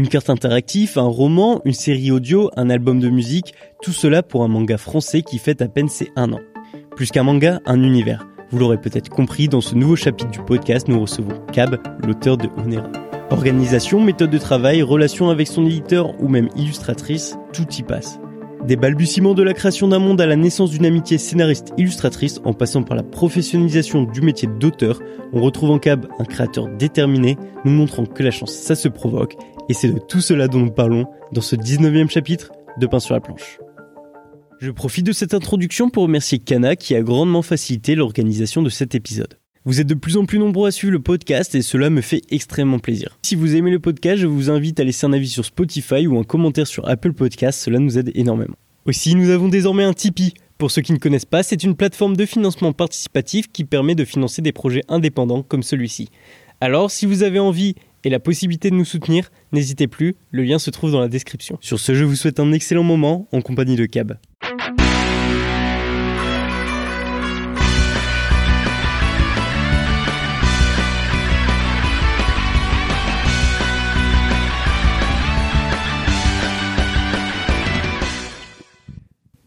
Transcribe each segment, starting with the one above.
Une carte interactive, un roman, une série audio, un album de musique, tout cela pour un manga français qui fête à peine ses un an. Plus qu'un manga, un univers. Vous l'aurez peut-être compris, dans ce nouveau chapitre du podcast, nous recevons Cab, l'auteur de Onera. Organisation, méthode de travail, relation avec son éditeur ou même illustratrice, tout y passe. Des balbutiements de la création d'un monde à la naissance d'une amitié scénariste-illustratrice en passant par la professionnalisation du métier d'auteur, on retrouve en Cab un créateur déterminé, nous montrant que la chance ça se provoque, et c'est de tout cela dont nous parlons dans ce 19e chapitre de Pain sur la planche. Je profite de cette introduction pour remercier Kana qui a grandement facilité l'organisation de cet épisode. Vous êtes de plus en plus nombreux à suivre le podcast et cela me fait extrêmement plaisir. Si vous aimez le podcast, je vous invite à laisser un avis sur Spotify ou un commentaire sur Apple Podcast, cela nous aide énormément. Aussi, nous avons désormais un Tipeee. Pour ceux qui ne connaissent pas, c'est une plateforme de financement participatif qui permet de financer des projets indépendants comme celui-ci. Alors, si vous avez envie et la possibilité de nous soutenir, n'hésitez plus, le lien se trouve dans la description. Sur ce, je vous souhaite un excellent moment en compagnie de Cab.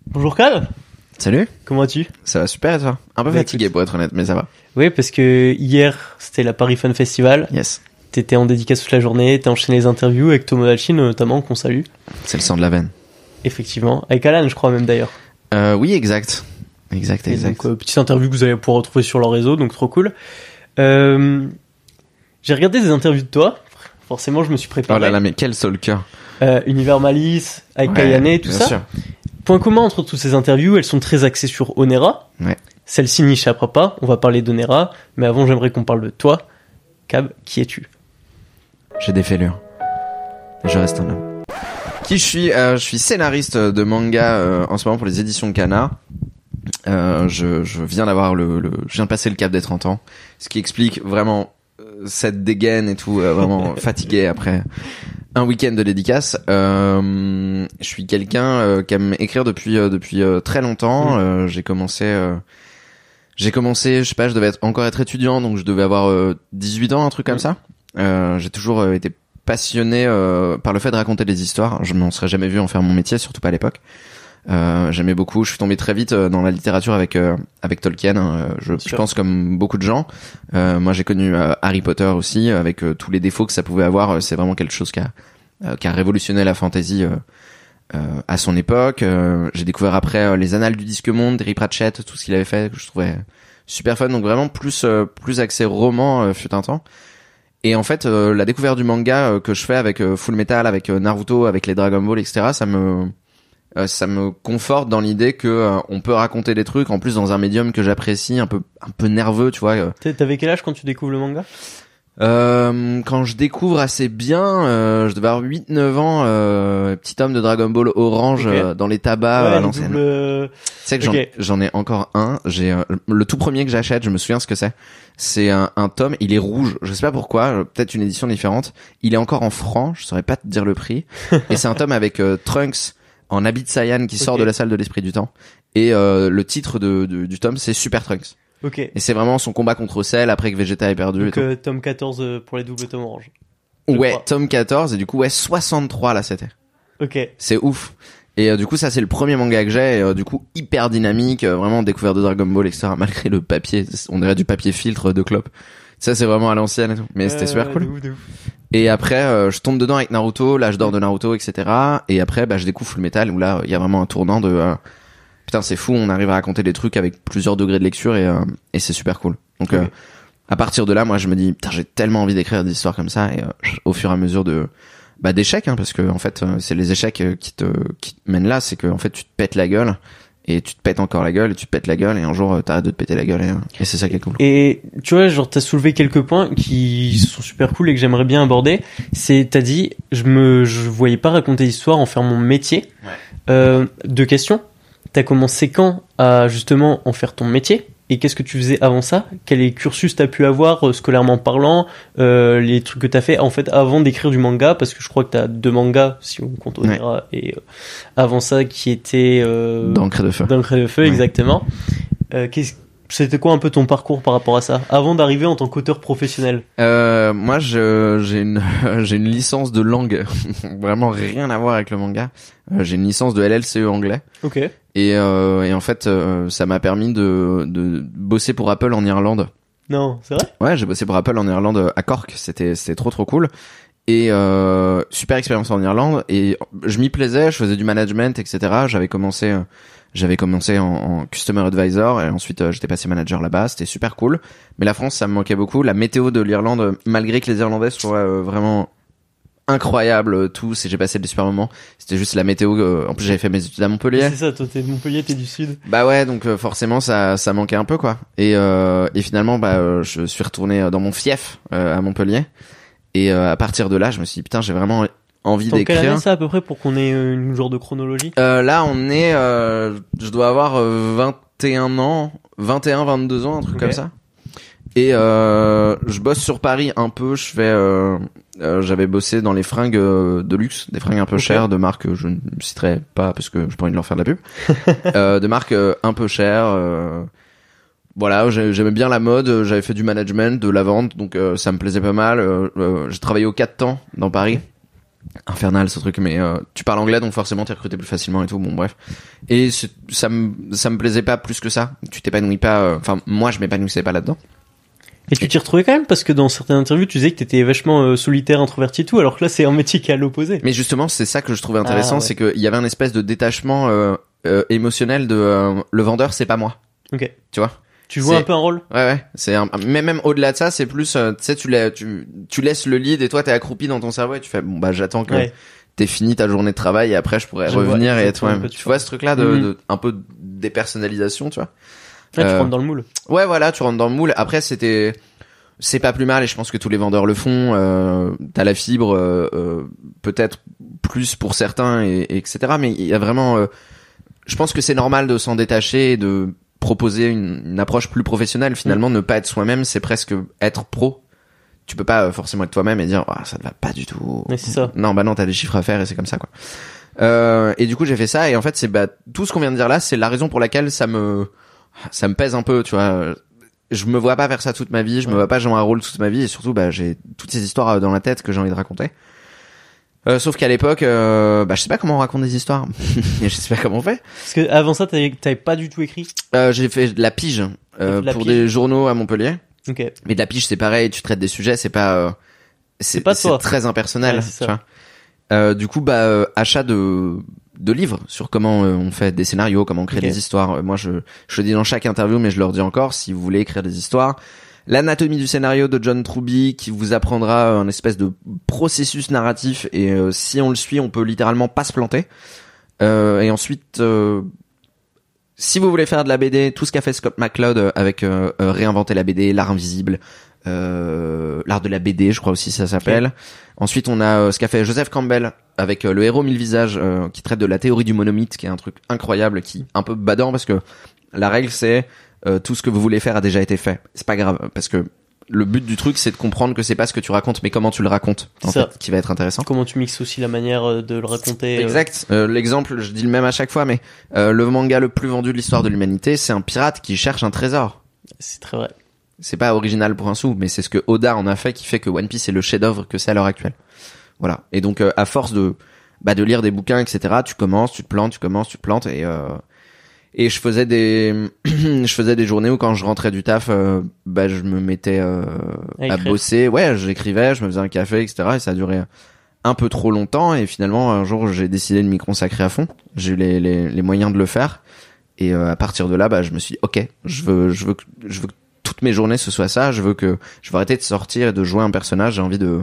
Bonjour Cal Salut, Comment vas-tu? Ça va super et toi? Un peu Bah, fatigué écoute. pour être honnête, mais ça va. Oui, parce que hier, c'était la Paris Fun Festival. Yes, T'étais en dédicace toute la journée, t'as enchaîné les interviews avec Thomas Dalchin notamment, qu'on salue. c'est le sang de la veine. Effectivement. Avec Alan, je crois même d'ailleurs. Euh, oui, exact. Exact, Et exact. donc, euh, petite interview que vous allez pouvoir retrouver sur leur réseau, donc trop cool. Euh, J'ai regardé des interviews de toi. Forcément, je me suis oh préparé. là là, mais quel seul cœur. Univers Malice, avec Ouais, Kayane tout bien ça. sûr. Point commun entre toutes ces interviews, elles sont très axées sur Onera. Ouais. Celle-ci n'échappera pas, on va parler d'Onera, mais avant j'aimerais qu'on parle de toi. Cab, qui es-tu? J'ai des fêlures. Et je reste un homme. Qui je suis Euh, Je suis scénariste de manga euh, en ce moment pour les éditions Kana. Euh, je, je viens d'avoir le, le, je viens de passer le cap des 30 ans, ce qui explique vraiment euh, cette dégaine et tout, vraiment fatigué après un week-end de dédicace. Je suis quelqu'un qui aime écrire depuis depuis très longtemps. Mm. J'ai commencé, j'ai commencé, je sais pas, je devais être, encore être étudiant, donc je devais avoir euh, 18 ans, un truc comme Mm. ça. Euh, j'ai toujours euh, été passionné euh, par le fait de raconter des histoires. Je m'en serais jamais vu en faire mon métier, surtout pas à l'époque. Euh, J'aimais beaucoup. Je suis tombé très vite euh, dans la littérature avec euh, avec Tolkien. hein. Je, pense comme beaucoup de gens. Euh, moi, j'ai connu Harry Potter aussi, avec tous les défauts que ça pouvait avoir. C'est vraiment quelque chose qui a euh, qui a révolutionné la fantasy à son époque. Euh, j'ai découvert après les Annales du Disque Monde, Terry Pratchett, tout ce qu'il avait fait que je trouvais super fun. Donc vraiment plus euh, plus axé roman euh, fut un temps. Et en fait, euh, la découverte du manga euh, que je fais avec euh, Full Metal, avec euh, Naruto, avec les Dragon Ball, etc., ça me euh, ça me conforte dans l'idée que euh, on peut raconter des trucs en plus dans un médium que j'apprécie, un peu un peu nerveux, tu vois. T'avais quel âge quand tu découvres le manga? Euh, quand je découvre assez bien, euh, je devais avoir 8-9 ans, euh, petit homme de Dragon Ball orange Ok. euh, dans les tabacs Ouais, à le l'ancienne. double, euh, Tu sais que j'en- Ok. j'en ai encore un. J'ai euh, le tout premier que j'achète. Je me souviens ce que c'est. C'est un, un tome. Il est rouge. Je sais pas pourquoi. euh, Peut-être une édition différente. Il est encore en franc. Je saurais pas te dire le prix. Et c'est un tome avec euh, Trunks en habit de Saiyan qui sort de la salle de l'esprit du temps. Et euh, le titre de, de- du tome c'est Super Trunks. Ok. Et c'est vraiment son combat contre Cell après que Vegeta est perdu. Donc euh, tome 14 euh, pour les doubles tomes orange. je ouais, crois. tome 14 et du coup ouais 63 là c'était. Ok. C'est ouf. Et euh, du coup, ça c'est le premier manga que j'ai. et, euh, du coup, hyper dynamique, euh, vraiment découverte de Dragon Ball, etc. Malgré le papier, on dirait du papier filtre de clope. Ça c'est vraiment à l'ancienne et tout. Mais c'était super de cool. ouf, de ouf. Et après, je tombe dedans avec Naruto, l'âge d'or de Naruto, etc. Et après, bah, je découvre Full Metal où là, il y a vraiment un tournant de putain, c'est fou, on arrive à raconter des trucs avec plusieurs degrés de lecture et, euh, et c'est super cool. Donc euh, à partir de là, moi, je me dis putain, j'ai tellement envie d'écrire des histoires comme ça et euh, au fur et à mesure de bah d'échecs hein, parce que en fait c'est les échecs qui te qui te mènent là c'est que en fait tu te pètes la gueule et tu te pètes encore la gueule et tu te pètes la gueule et un jour t'arrêtes de te péter la gueule et, et c'est ça qui est cool Et tu vois, genre t'as soulevé quelques points qui sont super cool et que j'aimerais bien aborder. C'est t'as dit, je me, je voyais pas raconter l'histoire, en faire mon métier. Ouais. Euh, deux questions. T'as commencé quand à justement en faire ton métier? Et qu'est-ce que tu faisais avant ça? Quel cursus t'as pu avoir euh, scolairement parlant euh, Les trucs que t'as fait en fait avant d'écrire du manga? Parce que je crois que t'as deux mangas si on compte Onera et euh, avant ça qui étaient euh, d'encre de feu. d'encre de feu Ouais. exactement. Euh, qu'est-ce- C'était quoi un peu ton parcours par rapport à ça avant d'arriver en tant qu'auteur professionnel? Euh, moi, j'ai une, j'ai une licence de langue, vraiment rien à voir avec le manga. Euh, j'ai une licence de LLCE anglais. Ok. Et, euh, et en fait, euh, ça m'a permis de, de bosser pour Apple en Irlande. Non, c'est vrai? Ouais, j'ai bossé pour Apple en Irlande euh, à Cork. C'était, c'était trop trop cool. Et euh, super expérience en Irlande. Et je m'y plaisais. Je faisais du management, etc. J'avais commencé, j'avais commencé en, en customer advisor et ensuite euh, j'étais passé manager là-bas. C'était super cool. Mais la France, ça me manquait beaucoup. La météo de l'Irlande, malgré que les Irlandais soient euh, vraiment incroyables euh, tous et j'ai passé des super moments. C'était juste la météo. euh, en plus, j'avais fait mes études à Montpellier. C'est ça, toi t'es de Montpellier, t'es du sud. Bah ouais, donc euh, forcément ça ça manquait un peu quoi. Et euh, et finalement bah euh, je suis retourné dans mon fief euh, à Montpellier. Et euh, à partir de là, je me suis dit putain, j'ai vraiment envie Dans quelle d'écrire. année ça à peu près pour qu'on ait euh, une genre de chronologie? Euh, là, on est euh, je dois avoir euh, 21 ans, 21 22 ans, un truc comme ça. Et euh, je bosse sur Paris un peu, je fais euh, euh, j'avais bossé dans les fringues euh, de luxe, des fringues un peu chères de marques que je ne citerai pas parce que je pas envie de leur faire de la pub. euh, de marques euh, un peu chères euh, voilà, j'ai- j'aimais bien la mode, euh, j'avais fait du management, de la vente, donc euh, ça me plaisait pas mal. Euh, euh, j'ai travaillé au 4 temps dans Paris. Infernal ce truc, mais euh, tu parles anglais donc forcément t'es recruté plus facilement et tout. Bon bref, et ça me ça me plaisait pas plus que ça. Tu t'épanouis pas. euh, Enfin moi je m'épanouissais pas là-dedans. Et tu t'y retrouvais quand même parce que dans certaines interviews tu disais que t'étais vachement euh, solitaire, introverti et tout, alors que là c'est un métier qui est à l'opposé. Mais justement c'est ça que je trouvais intéressant, Ah, ouais. c'est qu'il y avait un espèce de détachement émotionnel de le vendeur c'est pas moi, Ok. tu vois? Tu jouais C'est- un peu un rôle? Ouais ouais, c'est un... mais même au-delà de ça, c'est plus euh, tu sais tu, la- tu tu laisses le lead et toi t'es accroupi dans ton cerveau et tu fais bon bah j'attends que Ouais. t'aies fini ta journée de travail et après je pourrais Je vois revenir et être Tu vois ce truc là de, Mhm. de un peu de dépersonnalisation, tu vois? Là, tu Euh, rentres dans le moule. Ouais voilà, tu rentres dans le moule. Après c'était c'est pas plus mal et je pense que tous les vendeurs le font. Euh, T'as la fibre, euh, euh, peut-être plus pour certains, et, et etc. Mais il y a vraiment, euh, je pense que c'est normal de s'en détacher et de proposer une, une approche plus professionnelle. Finalement, ne pas être soi-même, c'est presque être pro. Tu peux pas euh, forcément être toi-même et dire ah ça ne va pas du tout. C'est ça. Non bah non, t'as des chiffres à faire et c'est comme ça quoi. Euh, et du coup j'ai fait ça et en fait c'est bah tout ce qu'on vient de dire là, c'est la raison pour laquelle ça me ça me pèse un peu, tu vois je me vois pas faire ça toute ma vie, je me Ouais. vois pas jouer un rôle toute ma vie et surtout bah j'ai toutes ces histoires euh, dans la tête que j'ai envie de raconter. Euh, sauf qu'à l'époque, euh, bah je sais pas comment on raconte des histoires, je sais pas comment on fait. Parce que avant ça t'avais pas du tout écrit. Euh, j'ai fait de la pige euh, de la pour pige. des journaux à Montpellier, Ok. mais de la pige c'est pareil, tu traites des sujets, c'est pas euh, C'est pas toi. très impersonnel. Ouais, tu vois. Euh, du coup bah euh, achat de de livres sur comment on fait des scénarios, comment on crée des histoires. Moi je je le dis dans chaque interview, mais je leur dis encore si vous voulez écrire des histoires. L'anatomie du scénario de John Truby qui vous apprendra un espèce de processus narratif et euh, si on le suit, on peut littéralement pas se planter. Euh, et ensuite, euh, si vous voulez faire de la BD, tout ce qu'a fait Scott McCloud euh, avec euh, euh, réinventer la BD, l'art invisible, euh, l'art de la BD, je crois aussi ça s'appelle. Ensuite, on a euh, ce qu'a fait Joseph Campbell avec euh, le héros mille visages euh, qui traite de la théorie du monomythe, qui est un truc incroyable, qui un peu badant parce que la règle c'est euh, tout ce que vous voulez faire a déjà été fait. C'est pas grave parce que le but du truc c'est de comprendre que c'est pas ce que tu racontes mais comment tu le racontes en Ça. fait qui va être intéressant. Comment tu mixes aussi la manière euh, de le raconter. euh, Exact. Euh, L'exemple, je dis le même à chaque fois, mais euh, le manga le plus vendu de l'histoire de l'humanité, c'est un pirate qui cherche un trésor. C'est très vrai. C'est pas original pour un sou, mais c'est ce que Oda en a fait qui fait que One Piece est le chef-d'œuvre que c'est à l'heure actuelle. Voilà. Et donc, euh, à force de bah, de lire des bouquins, etc., tu commences, tu te plantes, tu commences, tu te plantes, et euh, et je faisais des je faisais des journées où quand je rentrais du taf, euh, bah je me mettais euh, À bosser. Ouais, j'écrivais, je me faisais un café, etc. Et ça a duré un peu trop longtemps. Et finalement, un jour, j'ai décidé de m'y consacrer à fond. J'ai eu les, les, les moyens de le faire. Et euh, à partir de là, bah, je me suis dit, ok, je veux, je veux, que, je veux que toutes mes journées ce soit ça. Je veux que, je veux arrêter de sortir et de jouer un personnage. J'ai envie de,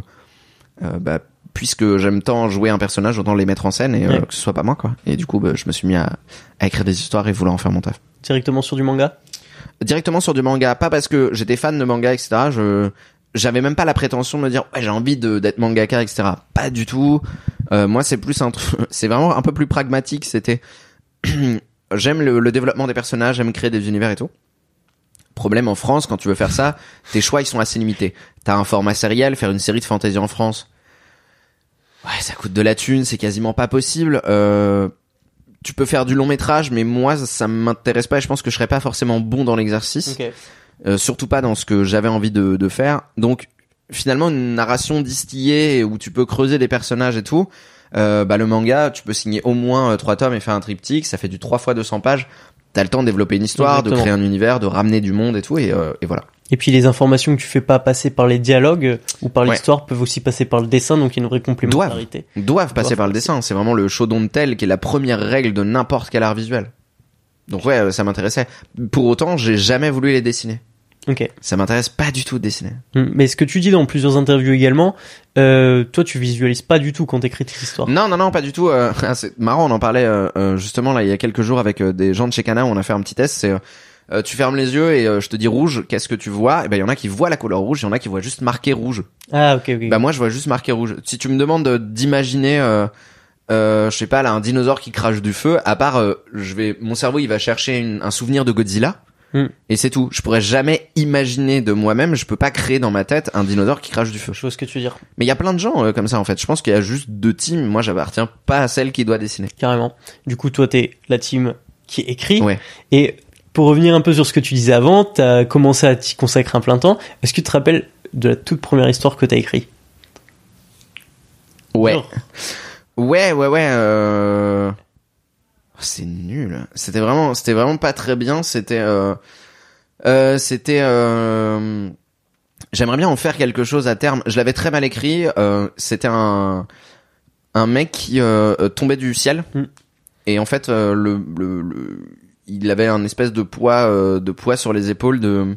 euh, bah, puisque j'aime tant jouer un personnage, autant les mettre en scène et euh, Ouais. que ce soit pas moi, quoi. Et du coup, bah, je me suis mis à, à écrire des histoires et vouloir en faire mon taf Directement sur du manga? directement sur du manga, pas parce que j'étais fan de manga, etc. Je j'avais même pas la prétention de me dire ouais j'ai envie de d'être mangaka, etc. Pas du tout. Euh, moi c'est plus un truc, c'est vraiment un peu plus pragmatique. C'était j'aime le, le développement des personnages, j'aime créer des univers et tout. Problème en France quand tu veux faire ça, tes choix ils sont assez limités. T'as un format sériel, faire une série de fantasy en France. Ouais, ça coûte de la thune, c'est quasiment pas possible. Euh, tu peux faire du long métrage, mais moi ça m'intéresse pas et je pense que je serais pas forcément bon dans l'exercice, Ok. Euh, surtout pas dans ce que j'avais envie de, de faire. Donc finalement une narration distillée où tu peux creuser des personnages et tout. Euh, bah le manga, tu peux signer au moins euh, trois tomes et faire un triptyque, ça fait du 3 fois 200 pages. T'as le temps de développer une histoire, de créer un univers, de ramener du monde et tout, et, euh, et voilà. Et puis les informations que tu fais pas passer par les dialogues euh, ou par Ouais. l'histoire peuvent aussi passer par le dessin, donc il y a une vraie complémentarité. Doivent passer Doivent par le dessin, c'est vraiment le show don't tell qui est la première règle de n'importe quel art visuel. Donc ouais, euh, ça m'intéressait. Pour autant, j'ai jamais voulu les dessiner. Ok. Ça m'intéresse pas du tout de dessiner. Mm. Mais ce que tu dis dans plusieurs interviews également, euh, toi tu visualises pas du tout quand t'écris tes histoires. Non, non, non, pas du tout. euh, ah, c'est marrant, on en parlait euh, justement là il y a quelques jours avec des gens de chez Cana où on a fait un petit test. C'est euh, tu fermes les yeux et euh, je te dis rouge, qu'est-ce que tu vois? Et ben il y en a qui voient la couleur rouge, il y en a qui voient juste marqué rouge. Ah ok ok. Bah moi je vois juste marqué rouge. Si tu me demandes de- d'imaginer, euh, euh, je sais pas là, un dinosaure qui crache du feu, à part, euh, je vais, mon cerveau il va chercher une- un souvenir de Godzilla. Hmm. Et c'est tout. Je pourrais jamais imaginer de moi-même, je peux pas créer dans ma tête un dinosaure qui crache du feu. je vois ce que tu veux dire, Mais il y a plein de gens euh, comme ça en fait. Je pense qu'il y a juste deux teams. Moi j'appartiens pas à celle qui doit dessiner. carrément. Du coup toi t'es la team qui écrit. Ouais. Et pour revenir un peu sur ce que tu disais avant, t'as commencé à t'y consacrer un plein temps. Est-ce que tu te rappelles de la toute première histoire que t'as écrite? Ouais. Ouais, ouais, ouais. Euh... oh, C'est nul. C'était vraiment, c'était vraiment pas très bien. C'était, euh... euh, c'était. Euh... J'aimerais bien en faire quelque chose à terme. Je l'avais très mal écrit. Euh... C'était un un mec qui euh, euh, tombait du ciel Mm. et en fait euh, le, le, le- il avait un espèce de poids euh, de poids sur les épaules de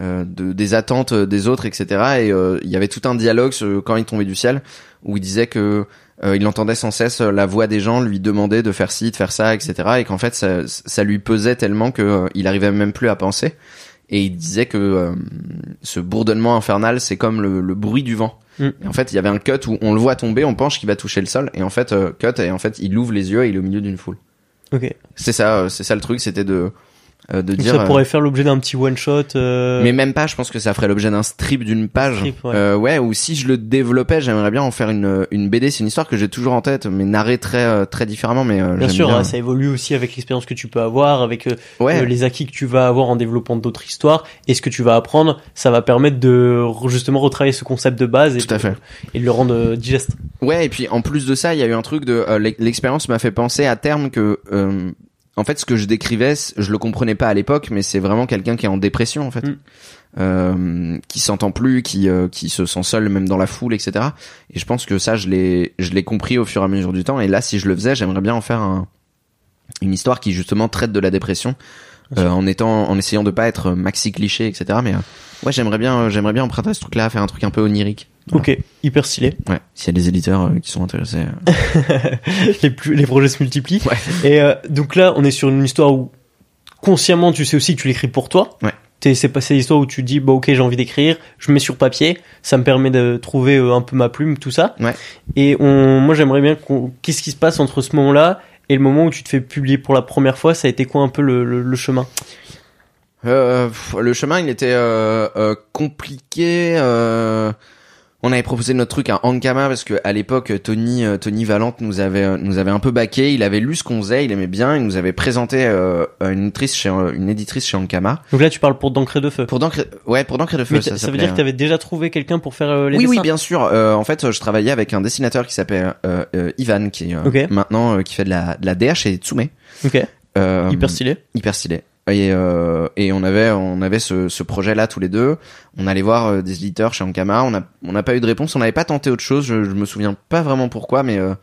euh, de, des attentes des autres, etc. Et euh, il y avait tout un dialogue sur- quand il tombait du ciel où il disait que euh, il entendait sans cesse la voix des gens lui demander de faire ci, de faire ça, etc. Et qu'en fait ça, ça lui pesait tellement que euh, il arrivait même plus à penser. Et il disait que euh, ce bourdonnement infernal, c'est comme le, le bruit du vent. Mm. Et en fait, il y avait un cut où on le voit tomber, on pense qu'il va toucher le sol, et en fait, euh, cut, et en fait, il ouvre les yeux et il est au milieu d'une foule. Ok. C'est ça, euh, c'est ça le truc, c'était de euh, de Donc dire. ça euh, pourrait faire l'objet d'un petit one shot. euh, mais même pas, je pense que ça ferait l'objet d'un strip d'une page. strip, ouais. Euh, ouais, ou si je le développais, j'aimerais bien en faire une, une BD. C'est une histoire que j'ai toujours en tête, mais narrée très, euh, très différemment. Mais euh, Bien sûr, bien. hein, ça évolue aussi avec l'expérience que tu peux avoir, avec euh, Ouais, les acquis que tu vas avoir en développant d'autres histoires, et ce que tu vas apprendre, ça va permettre de justement retravailler ce concept de base et, tout à de, fait. et de le rendre digeste. Ouais, et puis en plus de ça, il y a eu un truc de l'ex- l'expérience m'a fait penser à terme que euh, en fait ce que je décrivais, je le comprenais pas à l'époque, mais c'est vraiment quelqu'un qui est en dépression en fait. Mm. Euh, qui s'entend plus, qui euh, qui se sent seul même dans la foule, etc. Et je pense que ça, je l'ai je l'ai compris au fur et à mesure du temps. Et là, si je le faisais, j'aimerais bien en faire un, une histoire qui justement traite de la dépression, euh, en étant en essayant de pas être maxi cliché, etc. Mais euh, ouais, j'aimerais bien euh, j'aimerais bien emprunter ce truc-là, faire un truc un peu onirique. Voilà. Ok, hyper stylé. Ouais, s'il y a des éditeurs euh, qui sont intéressés. les, plus, les projets se multiplient. Ouais. Et euh, donc là, on est sur une histoire où consciemment, tu sais aussi que tu l'écris pour toi. Ouais. C'est pas c'est l'histoire où tu dis, bah ok, j'ai envie d'écrire, je mets sur papier, ça me permet de trouver euh, un peu ma plume, tout ça. Ouais. Et on, moi, j'aimerais bien qu'est-ce qui se passe entre ce moment-là et le moment où tu te fais publier pour la première fois, ça a été quoi un peu le, le, chemin Euh, le chemin, il était euh, euh, compliqué. On avait proposé notre truc à Ankama parce que à l'époque, Tony, euh, Tony Valente nous avait euh, nous avait un peu baqué. Il avait lu ce qu'on faisait, il aimait bien. Il nous avait présenté euh, une éditrice chez euh, une éditrice chez Ankama. Donc là, tu parles pour d'encre de feu. Pour d'encre, ouais, pour d'encre de feu. Mais ça, ça, veut dire que t'avais déjà trouvé quelqu'un pour faire euh, les oui, oui, dessins bien sûr. Euh, en fait, je travaillais avec un dessinateur qui s'appelle Ivan, qui est euh, Ok. maintenant qui fait de la de la DH et Tsume. Ok, Euh, hyper stylé. hyper stylé. Et, euh, et on avait on avait ce, ce projet là tous les deux. On allait voir euh, des éditeurs chez Ankama. On a on n'a pas eu de réponse. On n'avait pas tenté autre chose. Je, je me souviens pas vraiment pourquoi, mais euh,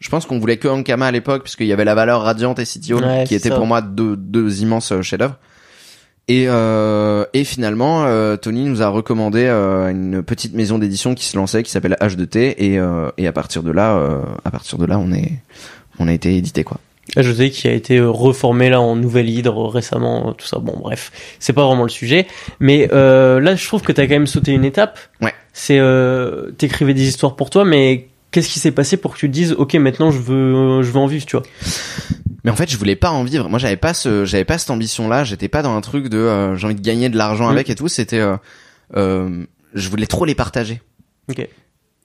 je pense qu'on voulait que Ankama à l'époque puisqu'il y avait la valeur radiante et Ouais, qui étaient ça. pour moi deux deux immenses euh, chefs-d'œuvre. Et euh, et finalement euh, Tony nous a recommandé euh, une petite maison d'édition qui se lançait qui s'appelle H2T et euh, et à partir de là euh, à partir de là on est on a été édité quoi. Ah, José qui a été euh, reformé là en nouvelle hydre euh, récemment, euh, tout ça. Bon, bref, c'est pas vraiment le sujet. Mais euh, là, je trouve que t'as quand même sauté une étape. Ouais. C'est euh, t'écrivais des histoires pour toi, mais qu'est-ce qui s'est passé pour que tu te dises, ok, maintenant je veux, je veux en vivre, tu vois? Mais en fait, je voulais pas en vivre. Moi, j'avais pas ce, j'avais pas cette ambition-là. J'étais pas dans un truc de, euh, j'ai envie de gagner de l'argent Mm. avec et tout. C'était, euh, euh, je voulais trop les partager. Ok.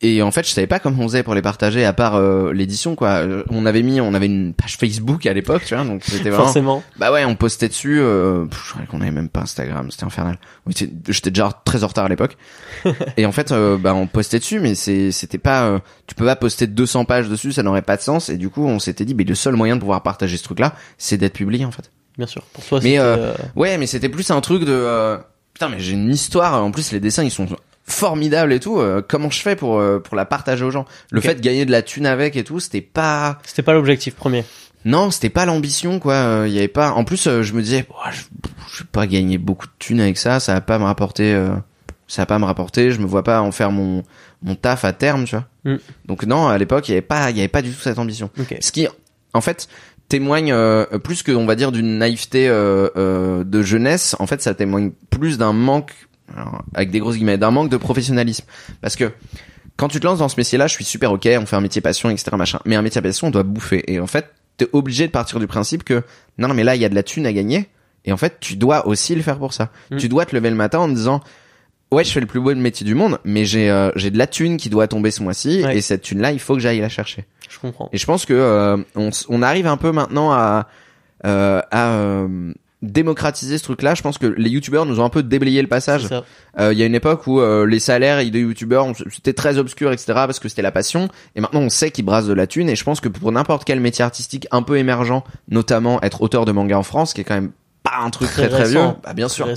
Et en fait, je savais pas comment on faisait pour les partager à part euh, l'édition quoi. Euh, On avait mis, on avait une page Facebook à l'époque, tu vois, donc c'était vraiment. Forcément. Bah ouais, on postait dessus. Euh, pff, je croyais qu'on avait même pas Instagram, c'était infernal. Oui, J'étais déjà très en retard à l'époque. et en fait, euh, bah on postait dessus, mais c'est c'était pas. euh, tu peux pas poster 200 pages dessus, ça n'aurait pas de sens. Et du coup, on s'était dit, mais le seul moyen de pouvoir partager ce truc-là, c'est d'être publié en fait. Bien sûr. Pour toi, Mais, euh, euh, Ouais, mais c'était plus un truc de euh, putain, mais j'ai une histoire. En plus, les dessins ils sont formidables et tout. euh, comment je fais pour euh, pour la partager aux gens? Le fait de gagner de la thune avec et tout, c'était pas. c'était pas l'objectif premier. Non, c'était pas l'ambition quoi. Il y avait pas. En plus, euh, je me disais, Ouah, je, je vais pas gagner beaucoup de thunes avec ça. Ça va pas me rapporter. euh, ça va pas me rapporter. Je me vois pas en faire mon mon taf à terme, tu vois. Mm. Donc non, à l'époque, il y avait pas, il y avait pas du tout cette ambition. Ok. Ce qui, en fait, témoigne euh, plus que, on va dire, d'une naïveté euh, euh, de jeunesse. En fait, ça témoigne plus d'un manque, alors, avec des grosses guillemets, d'un manque de professionnalisme. Parce que quand tu te lances dans ce métier-là, je suis super ok, on fait un métier passion, etc. machin. Mais un métier passion, on doit bouffer. Et en fait, t'es obligé de partir du principe que non, non, mais là, il y a de la thune à gagner. Et en fait, tu dois aussi le faire pour ça. Mm. Tu dois te lever le matin en te disant. Ouais, je fais le plus beau métier du monde, mais j'ai euh, j'ai de la thune qui doit tomber ce mois-ci Ouais. et cette thune là, il faut que j'aille la chercher. Je comprends. Et je pense que euh, on, on arrive un peu maintenant à euh, à euh, démocratiser ce truc-là. Je pense que les youtubeurs nous ont un peu déblayé le passage. Euh, Il y a une époque où euh, les salaires de youtubeurs c'était très obscur, etc. Parce que c'était la passion. Et maintenant on sait qu'ils brassent de la thune. Et je pense que pour n'importe quel métier artistique un peu émergent, notamment être auteur de manga en France, qui est quand même pas un truc très très, vieux. Bah, bien sûr.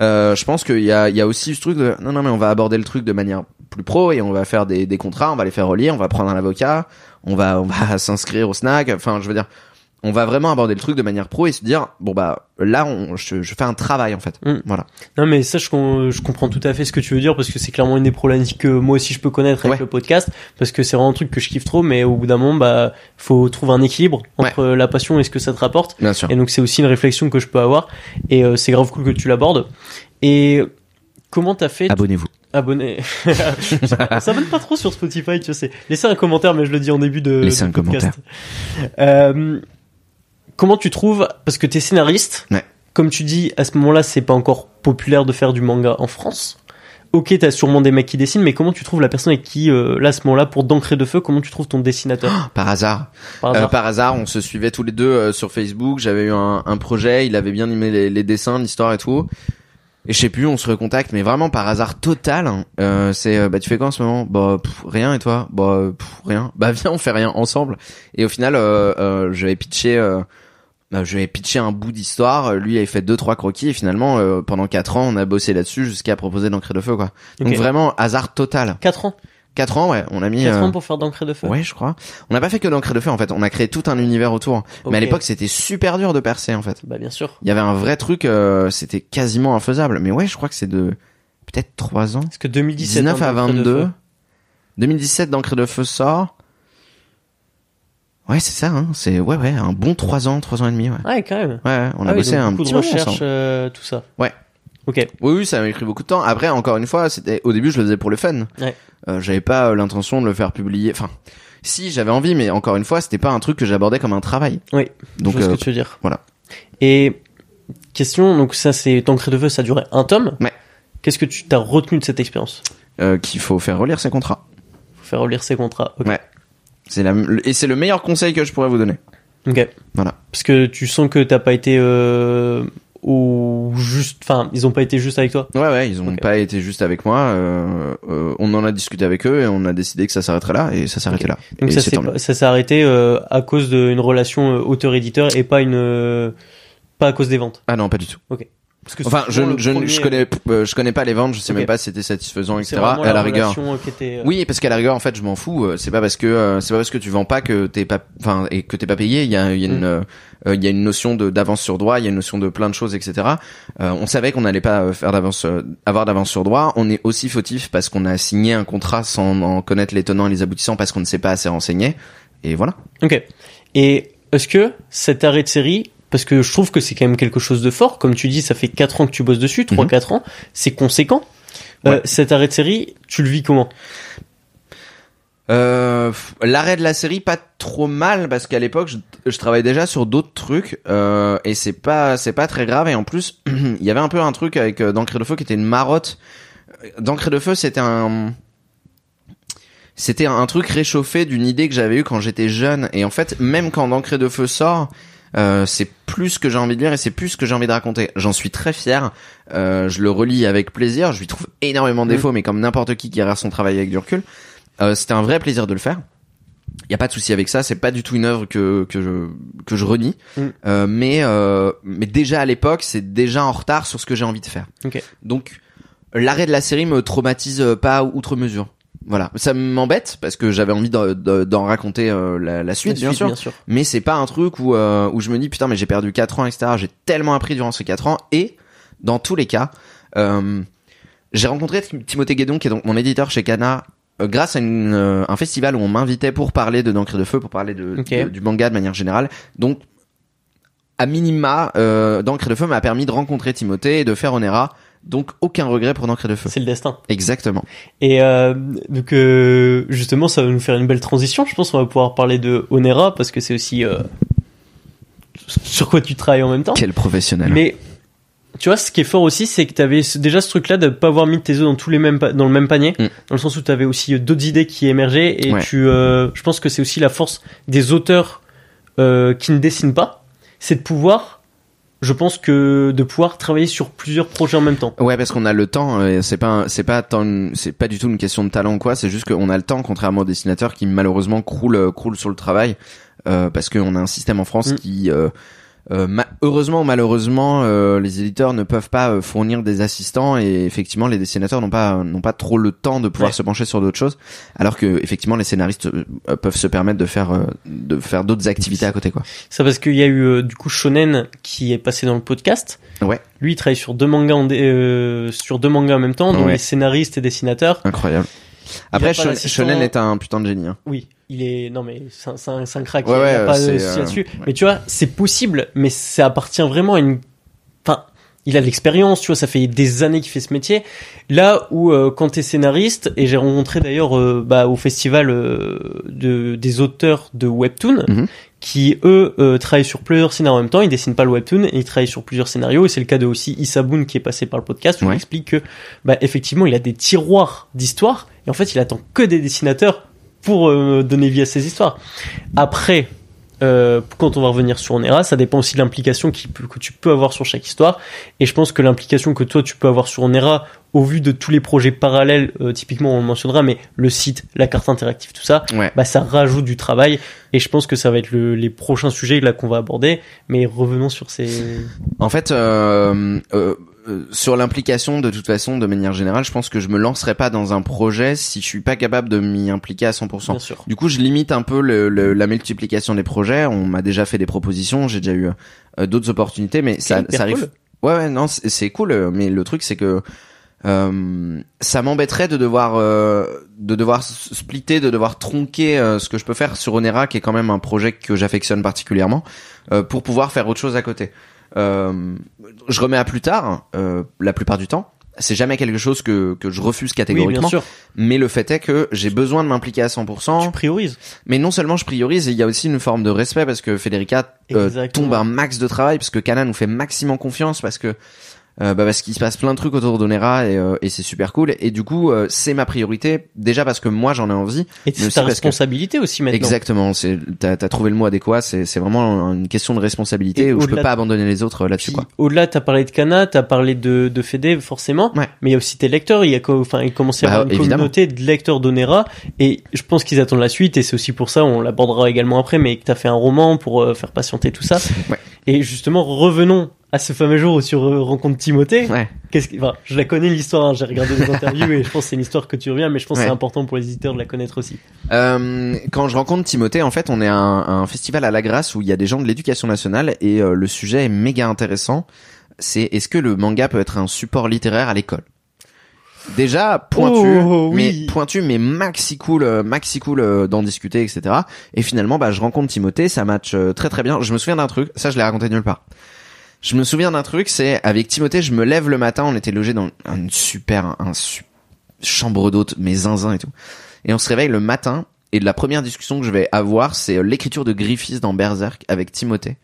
Euh, je pense qu'il y a, y a aussi ce truc de non non mais on va aborder le truc de manière plus pro et on va faire des, des contrats, on va les faire relire, on va prendre un avocat, on va on va s'inscrire au snack. Enfin, je veux dire, on va vraiment aborder le truc de manière pro et se dire bon bah là on, je, je fais un travail en fait. Mm. Voilà. Non, mais ça, je, je comprends tout à fait ce que tu veux dire parce que c'est clairement une des problématiques que moi aussi je peux connaître avec Ouais. le podcast parce que c'est vraiment un truc que je kiffe trop, mais au bout d'un moment, bah, faut trouver un équilibre entre la passion et ce que ça te rapporte. Bien sûr. Et donc, c'est aussi une réflexion que je peux avoir et euh, c'est grave cool que tu l'abordes. Et comment t'as fait Abonnez-vous. abonner On s'abonne pas trop sur Spotify, tu sais. Laissez un commentaire, mais je le dis en début de. Laissez de un podcast. Euh, comment tu trouves Parce que t'es scénariste. Ouais. Comme tu dis, à ce moment-là, c'est pas encore populaire de faire du manga en France. Ok, t'as sûrement des mecs qui dessinent, mais comment tu trouves la personne avec qui, euh, là, à ce moment-là, pour d'encre de feu, comment tu trouves ton dessinateur Par hasard. par Euh, hasard par hasard, on se suivait tous les deux euh, sur Facebook. J'avais eu un, un projet, il avait bien aimé les, les dessins, l'histoire et tout. Et je sais plus, on se recontacte, mais vraiment par hasard total. hein. Euh, c'est, euh, bah tu fais quoi en ce moment? Bah pff, rien et toi? Bah pff, rien. Bah viens, on fait rien ensemble. Et au final, euh, euh, j'avais pitché, euh, bah, j'avais pitché un bout d'histoire. Lui avait fait deux trois croquis et finalement, euh, pendant quatre ans, on a bossé là-dessus jusqu'à proposer d'encre de feu quoi. Donc vraiment hasard total. 4 ans. Quatre ans, ouais, on a mis. 4 euh, ans pour faire d'encre de feu. Ouais, je crois. On n'a pas fait que d'encre de feu en fait. On a créé tout un univers autour. Mais à l'époque, c'était super dur de percer en fait. Bah, bien sûr. Il y avait un vrai truc, euh, c'était quasiment infaisable. Mais ouais, je crois que c'est de peut-être 3 ans. Parce que 2017. 19 hein, à d'Encre de 22. Feu. 2017 d'encre de feu sort. Ouais, c'est ça. Hein. C'est ouais, ouais, un bon 3 ans, 3 ans et demi. Ouais, Ouais, quand même. ouais, on a Ah oui, bossé un petit de recherche, euh, tout ça. Ouais. Ok. Oui, oui, ça m'a pris beaucoup de temps. Après, encore une fois, c'était au début, je le faisais pour le fun. Ouais. Euh, j'avais pas euh, l'intention de le faire publier. Enfin, si j'avais envie, mais encore une fois, c'était pas un truc que j'abordais comme un travail. Oui. Donc, je vois euh, ce que tu veux dire. voilà. Et question, donc ça c'est T'encre de feu, ça durait un tome. Ouais. Qu'est-ce que tu t'as retenu de cette expérience? Euh, qu'il faut faire relire ses contrats. Faut faire relire ses contrats. Ok. Ouais. C'est la, et c'est le meilleur conseil que je pourrais vous donner. Ok. Voilà. Parce que tu sens que t'as pas été euh, au juste, enfin ils ont pas été juste avec toi? Ouais, ouais, ils ont Ok. pas été juste avec moi. euh, euh, on en a discuté avec eux et on a décidé que ça s'arrêterait là et ça s'arrêtait Ok. là. Donc Et ça c'est s'est ça arrêté euh, à cause d'une relation euh, auteur-éditeur et pas une euh, pas à cause des ventes? Ah non, pas du tout. Parce que Enfin, je, je, premier, je connais, euh, je connais pas les ventes. Je sais Ok. même pas si c'était satisfaisant, etc. À la, rigueur. euh, était. Oui, parce qu'à la rigueur, en fait, je m'en fous. euh, C'est pas parce que c'est pas parce que tu vends pas que t'es pas, enfin, et que t'es pas payé. Il y a, il y a une, Mm. euh, euh, il y a une notion de d'avance sur droit. Il y a une notion de plein de choses, etc. Euh, on savait qu'on n'allait pas faire d'avance, euh, avoir d'avance sur droit. On est aussi fautif parce qu'on a signé un contrat sans en connaître les tenants et les aboutissants parce qu'on ne s'est pas assez renseigné. Et voilà. Ok. Et est-ce que cet arrêt de série, parce que je trouve que c'est quand même quelque chose de fort, comme tu dis, ça fait 4 ans que tu bosses dessus, 3-4 ans, c'est conséquent. Euh, Ouais. cet arrêt de série, tu le vis comment? Euh, L'arrêt de la série pas trop mal parce qu'à l'époque je, je travaillais déjà sur d'autres trucs euh, et c'est pas c'est pas très grave et en plus il y avait un peu un truc avec euh, d'encre de feu qui était une marotte. Euh, D'encre de feu c'était un c'était un truc réchauffé d'une idée que j'avais eue quand j'étais jeune. Et en fait, même quand d'encre de feu sort, euh, c'est plus ce que j'ai envie de lire et c'est plus ce que j'ai envie de raconter. J'en suis très fier. Euh, je le relis avec plaisir. Je lui trouve énormément de défauts, mais comme n'importe qui qui regarde son travail avec du recul, euh, c'était un vrai plaisir de le faire. Il y a pas de souci avec ça. C'est pas du tout une œuvre que que je que je renie. Mm. Euh, mais euh, mais déjà à l'époque, c'est déjà en retard sur ce que j'ai envie de faire. Ok. Donc l'arrêt de la série me traumatise pas outre mesure. Voilà, ça m'embête parce que j'avais envie d'en raconter euh, la, la suite, La bien suite, sûr. bien sûr. mais c'est pas un truc où euh, où je me dis putain mais j'ai perdu 4 ans etc. J'ai tellement appris durant ces 4 ans. Et dans tous les cas euh, j'ai rencontré Tim- Timothée Guédon qui est donc mon éditeur chez euh, grâce à une, un festival où on m'invitait pour parler de d'encre de feu pour parler de- du manga de manière générale. Donc à minima euh, d'encre de feu m'a permis de rencontrer Timothée et de faire Onera donc aucun regret pour d'encre de feu C'est le destin. exactement Et euh, donc euh, justement, ça va nous faire une belle transition. Je pense qu'on va pouvoir parler de Onera parce que c'est aussi euh, sur quoi tu travailles en même temps. quel professionnel Mais tu vois, ce qui est fort aussi, c'est que tu avais déjà ce truc-là de pas avoir mis tes œufs dans tous les mêmes dans le même panier, Mm. dans le sens où tu avais aussi euh, d'autres idées qui émergeaient et Ouais. tu, euh, je pense que c'est aussi la force des auteurs euh, qui ne dessinent pas, c'est de pouvoir, je pense que de pouvoir travailler sur plusieurs projets en même temps. Ouais, parce qu'on a le temps. euh, C'est pas, c'est pas tant, c'est pas du tout une question de talent ou quoi. C'est juste qu'on a le temps, contrairement aux dessinateurs qui malheureusement croulent, euh, croulent sur le travail, euh, parce qu'on a un système en France Mm. qui, euh, euh, ma- heureusement ou malheureusement, euh, les éditeurs ne peuvent pas euh, fournir des assistants et effectivement les dessinateurs n'ont pas, n'ont pas trop le temps de pouvoir Ouais. se pencher sur d'autres choses, alors que effectivement les scénaristes euh, peuvent se permettre de faire, euh, de faire d'autres activités à côté, quoi. Ça parce qu'il y a eu euh, du coup Shonen qui est passé dans le podcast. Ouais. Lui, il travaille sur deux mangas en euh, sur deux mangas en même temps, dont Ouais. les scénaristes et dessinateurs. Incroyable. Après. Shonen est un putain de génie. Hein. Oui, il est non mais c'est un, c'est un, crack. Ouais, il y a ouais, pas c'est, de souci euh, là-dessus. ouais. Mais tu vois, c'est possible, mais ça appartient vraiment à une. Enfin, il a de l'expérience, tu vois, ça fait des années qu'il fait ce métier. Là où euh, quand t'es scénariste, et j'ai rencontré d'ailleurs euh, bah, au festival euh, de, des auteurs de webtoon, Mhm. qui eux euh, travaillent sur plusieurs scénarios en même temps. Ils dessinent pas le webtoon, et ils travaillent sur plusieurs scénarios. Et c'est le cas de aussi Isabun qui est passé par le podcast où Ouais. il explique que bah, effectivement il a des tiroirs d'histoires et en fait il attend que des dessinateurs pour euh, donner vie à ces histoires. Après, euh, quand on va revenir sur Onera, ça dépend aussi de l'implication que tu peux avoir sur chaque histoire. Et je pense que l'implication que toi tu peux avoir sur Onera, au vu de tous les projets parallèles, euh, typiquement on le mentionnera, mais le site, la carte interactive, tout ça, Ouais. bah ça rajoute du travail. Et je pense que ça va être le- les prochains sujets là qu'on va aborder. Mais revenons sur ces. En fait, euh, euh, euh, sur l'implication, de toute façon, de manière générale, je pense que je me lancerai pas dans un projet si je suis pas capable de m'y impliquer à 100%. Bien sûr. Du coup, je limite un peu le, le- la multiplication des projets. On m'a déjà fait des propositions, j'ai déjà eu euh, d'autres opportunités, mais ça, ça arrive. cool. Ouais, ouais, non, c'est cool, mais le truc c'est que euh, ça m'embêterait de devoir euh, de devoir splitter, de devoir tronquer euh, ce que je peux faire sur Onera, qui est quand même un projet que j'affectionne particulièrement, euh, pour pouvoir faire autre chose à côté. Euh, je remets à plus tard, euh, la plupart du temps. C'est jamais quelque chose que, que je refuse Oui, bien catégoriquement, sûr. mais le fait est que j'ai besoin de m'impliquer à 100%. Tu priorises. Mais non seulement je priorise, il y a aussi une forme de respect parce que Federica euh, tombe un max de travail, parce que Kana nous fait maximum confiance, parce que bah parce qu'il se passe plein de trucs autour d'Onera et, euh, et c'est super cool. Et du coup, euh, c'est ma priorité déjà parce que moi j'en ai envie. Et c'est ta que- responsabilité aussi maintenant. Exactement, c'est t'as as trouvé le mot adéquat. C'est c'est vraiment une question de responsabilité Et où je peux pas abandonner les autres euh, là-dessus au-delà, t'as parlé de Cana, t'as parlé de, de Fede, forcément. Ouais. Mais il y a aussi tes lecteurs. Il y a, enfin, il commence à y Bah, avoir une évidemment. communauté de lecteurs d'Onera. Et je pense qu'ils attendent la suite. Et c'est aussi pour ça, on l'abordera également après, mais que t'as fait un roman pour euh, faire patienter tout ça. Ouais. Et justement, revenons à ce fameux jour où tu re- rencontres Timothée. Ouais. Qu'est-ce que, enfin, je la connais l'histoire, hein, j'ai regardé les interviews et je pense que c'est une histoire que tu reviens, mais je pense que c'est important pour les éditeurs de la connaître aussi. Euh, quand je rencontre Timothée, en fait, on est à un, festival à la Grâce où il y a des gens de l'éducation nationale et euh, le sujet est méga intéressant. C'est est-ce que le manga peut être un support littéraire à l'école? Déjà pointu, Oh, mais oui. pointu, mais maxi cool, euh, maxi cool euh, d'en discuter, etc. Et finalement, bah, je rencontre Timothée, ça match euh, très très bien. Je me souviens d'un truc, ça je l'ai raconté nulle part. Je me souviens d'un truc, c'est avec Timothée, je me lève le matin, on était logé dans une super, un, su- chambre d'hôte, mes zinzins et tout. Et on se réveille le matin, et la première discussion que je vais avoir, c'est euh, l'écriture de Griffiths dans Berserk avec Timothée.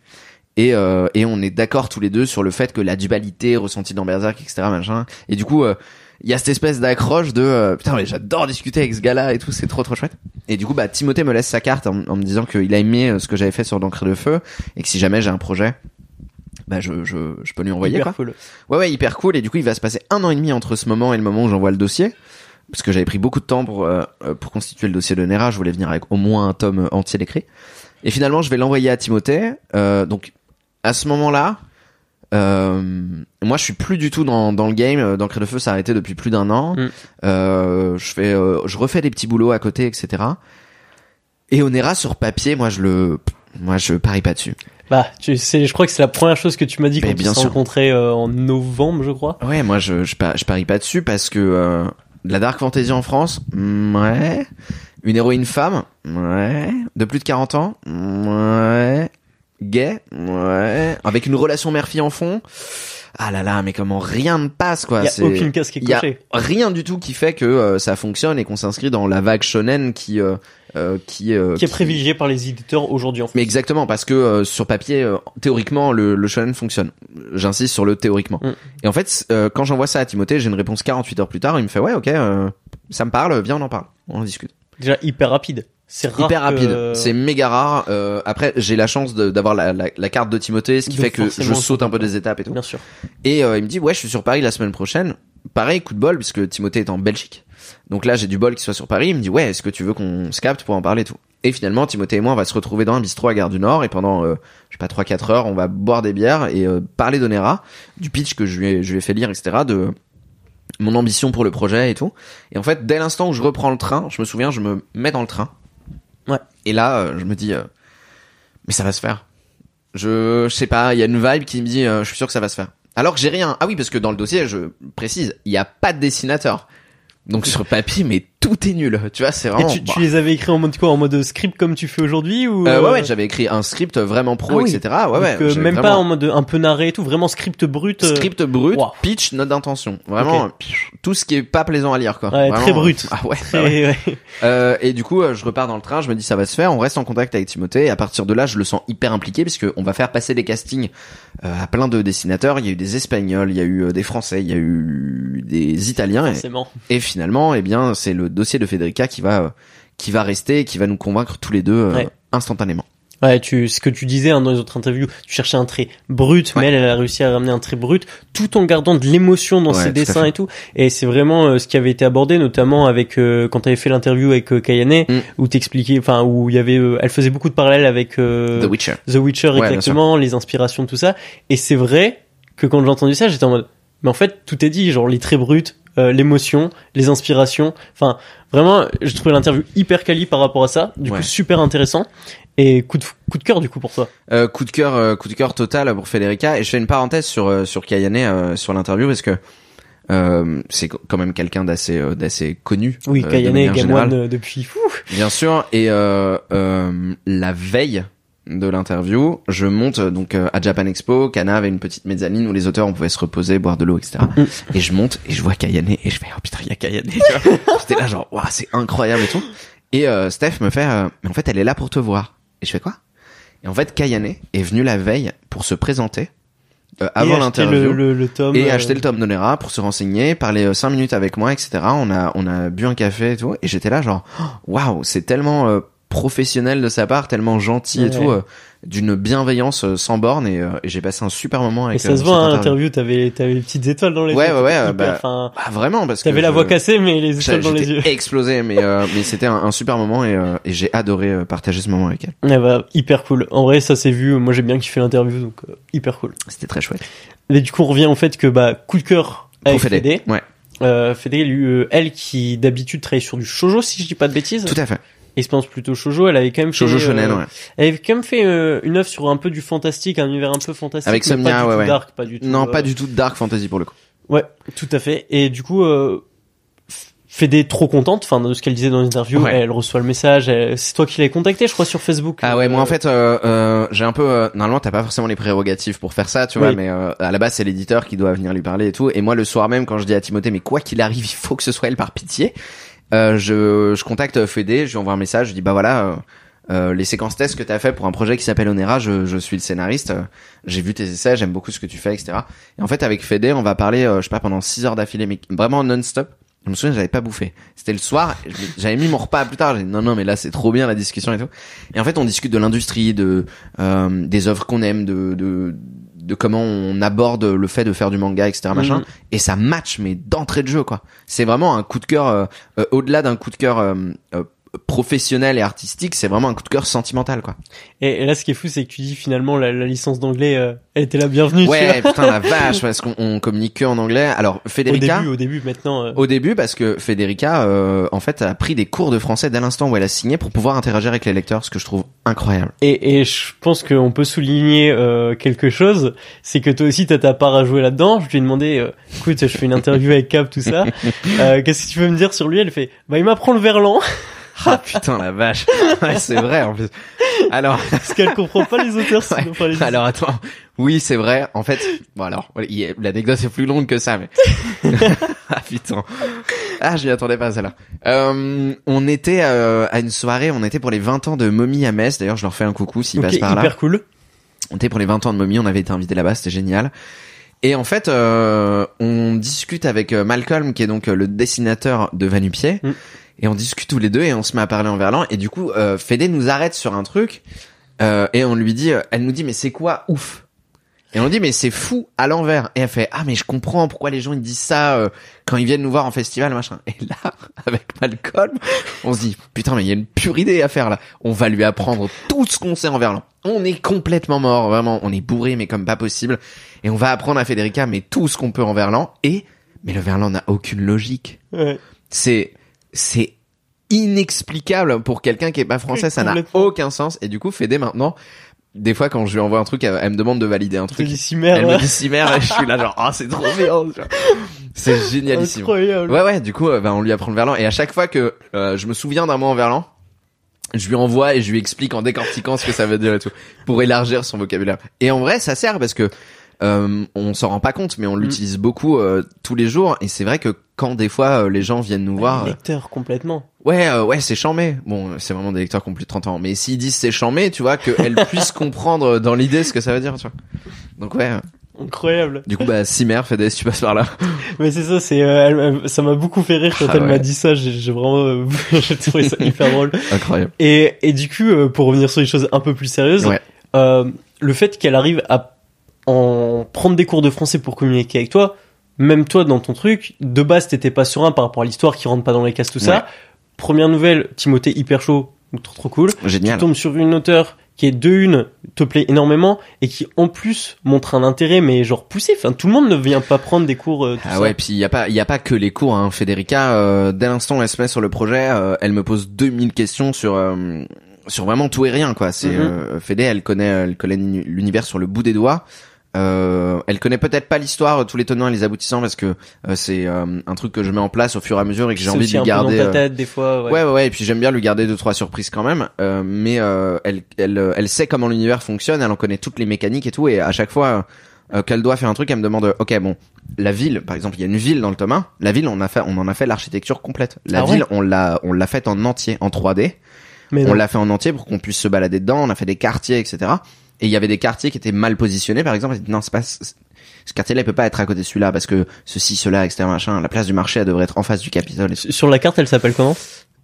Et, euh, et on est d'accord tous les deux sur le fait que la dualité ressentie dans Berserk, etc. Machin. Et du coup, euh, il y a cette espèce d'accroche de euh, putain mais j'adore discuter avec ce gars-là et tout, c'est trop trop chouette. Et du coup bah Timothée me laisse sa carte en, me disant qu'il a aimé euh, ce que j'avais fait sur l'encre de feu et que si jamais j'ai un projet, bah je je je peux lui envoyer Hyper quoi. cool. Ouais ouais hyper cool et du coup il va se passer un an et demi entre ce moment et le moment où j'envoie le dossier parce que j'avais pris beaucoup de temps pour euh, euh, pour constituer le dossier de Nera, je voulais venir avec au moins un tome entier d'écrit. Et finalement je vais l'envoyer à Timothée. Euh, donc à ce moment-là, euh, moi je suis plus du tout dans dans le game. Euh, Dans Cré de Feu ça a arrêté depuis plus d'un an. Mm. Euh, je fais euh, je refais des petits boulots à côté etc. Et Onera sur papier moi je le moi je parie pas dessus. Bah, tu sais, je crois que c'est la première chose que tu m'as dit quand on s'est rencontrés euh, en novembre, je crois. Ouais, moi je je, pa- je parie pas dessus parce que euh, la dark fantasy en France, mm, ouais. Une héroïne femme, ouais. De plus de 40 ans, ouais. Gay, ouais. Avec une relation mère-fille en fond. Ah là là, mais comment rien ne passe quoi. Il y a aucune case qui est il y a cochée. rien du tout qui fait que euh, ça fonctionne et qu'on s'inscrit dans la vague shonen qui euh, euh, qui euh, Qui est privilégié par les éditeurs aujourd'hui en fait. mais exactement, parce que euh, sur papier, euh, théoriquement, le, le shonen fonctionne. J'insiste sur le théoriquement. Mm. Et en fait, euh, quand j'envoie ça à Timothée, j'ai une réponse 48 heures plus tard. Il me fait ouais, ok, euh, ça me parle, viens on en parle, on en discute. Déjà hyper rapide. C'est rare. Hyper rapide, c'est méga rare. Euh, après, j'ai la chance d'avoir la, la, la carte de Timothée, ce qui Donc fait que je saute un peu des étapes et tout. Bien sûr. Et euh, il me dit ouais, je suis sur Paris la semaine prochaine. Pareil, coup de bol puisque Timothée est en Belgique. Donc là, j'ai du bol qu'il soit sur Paris. Il me dit ouais, est-ce que tu veux qu'on se capte pour en parler et tout. Et finalement, Timothée et moi, on va se retrouver dans un bistrot à Gare du Nord et pendant euh, je sais pas 3-4 heures, on va boire des bières et euh, parler d'Onera, du pitch que je lui ai, je lui ai fait lire, etc. De mon ambition pour le projet et tout. Et en fait, dès l'instant où je reprends le train, je me souviens, je me mets dans le train. Ouais. Et là, euh, je me dis, euh, mais ça va se faire. Je, je sais pas, il y a une vibe qui me dit, euh, je suis sûr que ça va se faire. Alors que j'ai rien. Ah oui, parce que dans le dossier, je précise, il n'y a pas de dessinateur. Donc sur papier, mais tout est nul. Tu vois, c'est Et vraiment. tu, tu bah. les avais écrits en mode quoi En mode script comme tu fais aujourd'hui ou Euh, ouais, euh, ouais, j'avais écrit un script vraiment pro, Ah oui. etc. Ouais, ouais. donc, euh, même pas en mode un peu narré et tout, vraiment script brut. euh, Script brut, Wow. pitch, note d'intention. Vraiment, Ok. euh, tout ce qui est pas plaisant à lire, quoi. Ouais, Vraiment, très euh, brut. Ah ouais. très- ah ouais. ouais. Euh, et du coup, euh, je repars dans le train, je me dis ça va se faire, on reste en contact avec Timothée, et à partir de là, je le sens hyper impliqué, parce va faire passer des castings euh, à plein de dessinateurs, il y a eu des Espagnols, il y a eu euh, des Français, il y a eu des Italiens, et, et finalement, eh bien, c'est le dossier de Federica qui va, euh, qui va rester, et qui va nous convaincre tous les deux euh, Ouais. instantanément. Ouais, tu, ce que tu disais hein, dans les autres interviews, tu cherchais un trait brut, mais elle, elle a réussi à ramener un trait brut, tout en gardant de l'émotion dans Ouais, ses dessins et tout. Et c'est vraiment euh, ce qui avait été abordé, notamment avec euh, quand tu avais fait l'interview avec euh, Kayane, Mm. où t'expliquais, enfin où il y avait, elle faisait beaucoup de parallèles avec The Witcher. The Witcher Ouais, exactement, les inspirations, tout ça. Et c'est vrai que quand j'ai entendu ça, j'étais en mode, mais en fait, tout est dit, genre les traits bruts, euh, l'émotion, les inspirations. Enfin, vraiment, j'ai trouvé l'interview hyper quali par rapport à ça. Du Ouais. coup, super intéressant. Et coup de, coup de cœur, du coup, pour toi. Euh, coup de cœur, euh, coup de cœur total pour Federica. Et je fais une parenthèse sur euh, sur Kayane euh, sur l'interview parce que euh, c'est quand même quelqu'un d'assez euh, d'assez connu. Oui, euh, de Kayane manière et Game générale. One euh, depuis fou. Bien sûr. Et euh, euh, la veille de l'interview, je monte euh, donc euh, à Japan Expo. Kana avait une petite mezzanine où les auteurs on pouvait se reposer, boire de l'eau, etc. Mm. Et je monte et je vois Kayane et je fais oh putain il y a Kayane. J'étais là genre waouh c'est incroyable et tout. Et euh, Steph me fait euh, mais en fait elle est là pour te voir. Et je fais quoi? Et en fait Kayane est venue la veille pour se présenter euh, avant l'interview le, le, le tome. et euh, acheter le tome d'Onera pour se renseigner, parler 5 minutes avec moi, etc. On a on a bu un café et tout, et j'étais là genre waouh, c'est tellement euh, professionnel de sa part, tellement gentil et Ouais. tout, euh, d'une bienveillance euh, sans borne, et, euh, et j'ai passé un super moment Et avec. ça euh, se voit, hein, interview. l'interview, t'avais, t'avais les petites étoiles dans les Ouais, yeux. ouais, ouais, bah, Bah, vraiment parce que t'avais la voix cassée, mais les étoiles dans les yeux. Explosé, mais euh, mais c'était un, un super moment et, euh, et j'ai adoré partager ce moment avec elle. Ouais, bah, hyper cool. En vrai, ça s'est vu. Moi, j'ai bien kiffé l'interview, donc hyper cool. C'était très chouette. Et du coup, on revient au fait que, bah, coup de cœur avec Fédé. Fédé. Ouais, Euh, Fédé, lui, elle qui d'habitude travaille sur du shoujo, si je dis pas de bêtises. tout à fait. Expérience plutôt shoujo, elle avait quand même fait. Shoujo euh, ouais. Elle avait quand même fait euh, une œuvre sur un peu du fantastique, un univers un peu fantastique. Avec mais pas du ouais, tout ouais. dark, pas du tout. Non, euh, pas du tout dark fantasy pour le coup. Ouais, tout à fait. Et du coup, euh, Fédé trop contente, enfin de ce qu'elle disait dans l'interview, Ouais. elle reçoit le message. elle- C'est toi qui l'avais contacté, je crois, sur Facebook. Ah ouais, moi en Euh, fait, euh, euh, j'ai un peu. euh, normalement, t'as pas forcément les prérogatives pour faire ça, tu vois, Oui. mais euh, à la base, c'est l'éditeur qui doit venir lui parler et tout. Et moi, le soir même, quand je dis à Timothée, mais quoi qu'il arrive, il faut que ce soit elle par pitié. Euh, je, je contacte Fédé, je lui envoie un message, je dis bah voilà, euh, euh, les séquences tests que t'as fait pour un projet qui s'appelle Onera, je, je suis le scénariste, euh, j'ai vu tes essais, j'aime beaucoup ce que tu fais, etc. Et en fait, avec Fede, on va parler, je sais pas, pendant 6 heures d'affilée, mais vraiment non-stop. Je me souviens, j'avais pas bouffé. C'était le soir, j'avais mis mon repas plus tard. J'ai dit non, non, mais là c'est trop bien la discussion et tout. Et en fait, on discute de l'industrie, de des œuvres qu'on aime, de, de de comment on aborde le fait de faire du manga, etc. Machin. Mhm. Et ça match, mais d'entrée de jeu, quoi. C'est vraiment un coup de cœur euh, euh, au-delà d'un coup de cœur euh, euh, professionnel et artistique. C'est vraiment un coup de cœur sentimental, quoi. Et, et là, ce qui est fou, c'est que tu dis finalement la, la licence d'anglais, euh, elle était la bienvenue. Ouais, putain la vache, parce qu'on on communique que en anglais. Alors Au Federica. début, au début, maintenant. euh, Au début, parce que Federica, euh, en fait, a pris des cours de français dès l'instant où elle a signé pour pouvoir interagir avec les lecteurs, ce que je trouve incroyable. Et, et je pense qu'on peut souligner euh, quelque chose, c'est que toi aussi t'as ta part à jouer là-dedans. Je lui ai demandé, euh, écoute, je fais une interview avec Cap, tout ça. Euh, Qu'est-ce que tu veux me dire sur lui? Elle fait, bah il m'apprend le verlan, Ah putain la vache, ouais, c'est vrai en plus. Alors, parce qu'elle comprend pas les auteurs. sinon, Ouais. enfin, les- alors attends, oui c'est vrai. En fait, bon alors, l'anecdote est plus longue que ça, mais ah putain, ah je m'y attendais pas à celle-là. Euh, on était euh, à une soirée, on était pour les 20 ans de Mommy à Metz. D'ailleurs, je leur fais un coucou s'ils passent par là. hyper cool. On était pour les 20 ans de Mommy, on avait été invité là-bas, c'était génial. Et en fait, euh, on discute avec euh, Malcolm, qui est donc euh, le dessinateur de Vanupier, Mm. Et on discute tous les deux et on se met à parler en verlan. Et du coup, euh, Fédé nous arrête sur un truc euh, et on lui dit, euh, elle nous dit mais c'est quoi ouf? Et on dit mais c'est fou à l'envers. Et elle fait ah mais je comprends pourquoi les gens ils disent ça euh, quand ils viennent nous voir en festival machin. Et là, avec Malcolm, on se dit putain mais il y a une pure idée à faire là. On va lui apprendre tout ce qu'on sait en verlan. On est complètement mort, vraiment. On est bourré mais comme pas possible. Et on va apprendre à Federica mais tout ce qu'on peut en verlan. Et mais le verlan n'a aucune logique. Ouais. C'est c'est inexplicable pour quelqu'un qui est pas français. Ça n'a aucun sens. Et du coup, Fédé maintenant, des fois quand je lui envoie un truc, elle, elle me demande de valider un truc. merde. Elle me dit si merde et je suis là genre ah c'est trop bien. C'est génialissime. Incroyable. Ouais ouais, du coup bah, on lui apprend le verlan et à chaque fois que euh, je me souviens d'un mot en verlan, je lui envoie et je lui explique en décortiquant ce que ça veut dire et tout pour élargir son vocabulaire. Et en vrai, ça sert parce que euh, on s'en rend pas compte mais on l'utilise beaucoup euh, tous les jours et c'est vrai que quand des fois euh, les gens viennent nous voir euh, Lecteur complètement. Ouais, euh, ouais, c'est chambé. Bon, c'est vraiment des lecteurs qui ont plus de 30 ans. Mais s'ils disent c'est chambé, tu vois, qu'elles puissent comprendre dans l'idée ce que ça veut dire, tu vois. Donc ouais. Incroyable. Du coup, bah, Cimer, Fede, si tu passes par là. Mais c'est ça, c'est euh, elle- ça m'a beaucoup fait rire quand Ah elle m'a dit ça. J'ai j'ai vraiment, euh, j'ai trouvé ça hyper drôle. Incroyable. Et, et du coup, euh, pour revenir sur les choses un peu plus sérieuses, Ouais. euh, le fait qu'elle arrive à en prendre des cours de français pour communiquer avec toi, même toi dans ton truc, de base t'étais pas serein par rapport à l'histoire qui rentre pas dans les cases tout Ouais. ça. Première nouvelle, Timothée hyper chaud, trop trop cool. Génial. Tu tombes sur une auteure qui est de une, te plaît énormément et qui en plus montre un intérêt mais genre poussé. Enfin, tout le monde ne vient pas prendre des cours. euh, tout Ah ça. ouais, puis il y a pas, il y a pas que les cours, hein. Federica, euh, dès l'instant où elle se met sur le projet, euh, elle me pose 2000 questions sur, euh, sur vraiment tout et rien, quoi. C'est, euh, Fede, elle connaît, elle connaît l'univers sur le bout des doigts. Euh, elle connaît peut-être pas l'histoire, euh, tous les tenants et les aboutissants, parce que euh, c'est euh, un truc que je mets en place au fur et à mesure et que j'ai envie de lui un peu garder. dans ta euh, tête des fois. Ouais. Ouais, ouais, ouais, et puis j'aime bien lui garder deux trois surprises quand même. Euh, mais euh, elle, elle, elle sait comment l'univers fonctionne, elle en connaît toutes les mécaniques et tout, et à chaque fois euh, qu'elle doit faire un truc, elle me demande, ok, bon, la ville, par exemple, il y a une ville dans le tome 1, La ville, on a fait, on en a fait l'architecture complète. La Ah ouais ville, on l'a, on l'a faite en entier, en 3D. Mais On l'a fait en entier pour qu'on puisse se balader dedans. On a fait des quartiers, etc. Et il y avait des quartiers qui étaient mal positionnés, par exemple. Non, c'est pas, ce quartier-là, il peut pas être à côté de celui-là parce que ceci, cela, etc. Machin. La place du marché, elle devrait être en face du Capitole. Sur la carte, elle s'appelle comment?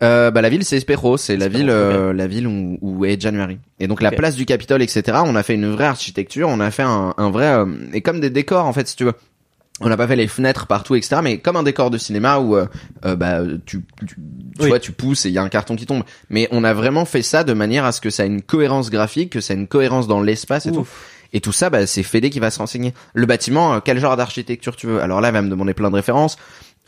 Euh, bah la ville c'est Espero, c'est la ville euh, la ville où, où est January. Et donc la place du Capitole, etc. On a fait une vraie architecture, on a fait un, un vrai euh, et comme des décors en fait si tu veux. On n'a pas fait les fenêtres partout, etc. Mais comme un décor de cinéma où euh, euh, bah tu tu, tu Oui. vois tu pousses et il y a un carton qui tombe. Mais on a vraiment fait ça de manière à ce que ça ait une cohérence graphique, que ça ait une cohérence dans l'espace et tout. Et tout ça, bah, c'est Fédé qui va se renseigner. Le bâtiment, euh, quel genre d'architecture tu veux? Alors là, elle va me demander plein de références.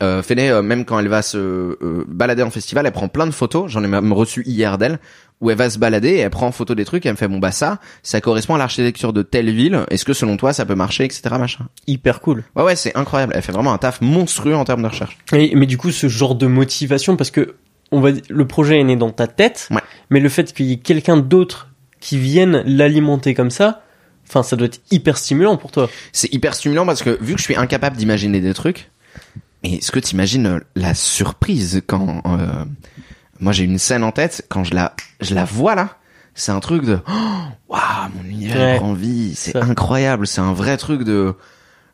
Euh, Fédé, euh, même quand elle va se euh, balader en festival, elle prend plein de photos. J'en ai même reçu hier d'elle, où elle va se balader et elle prend en photo des trucs et elle me fait bon bah ça, ça correspond à l'architecture de telle ville. Est-ce que selon toi ça peut marcher, etc. Machin. Hyper cool. Ouais ouais, c'est incroyable. Elle fait vraiment un taf monstrueux en termes de recherche. Et- mais du coup, ce genre de motivation, parce que on va, le projet est né dans ta tête, Ouais. mais le fait qu'il y ait quelqu'un d'autre qui vienne l'alimenter comme ça, enfin, ça doit être hyper stimulant pour toi. C'est hyper stimulant parce que vu que je suis incapable d'imaginer des trucs, et est-ce que t'imagines euh, la surprise quand euh, moi j'ai une scène en tête quand je la je la vois là, c'est un truc de, oh, waouh, mon univers Ouais. prend vie, c'est incroyable, c'est un vrai truc de,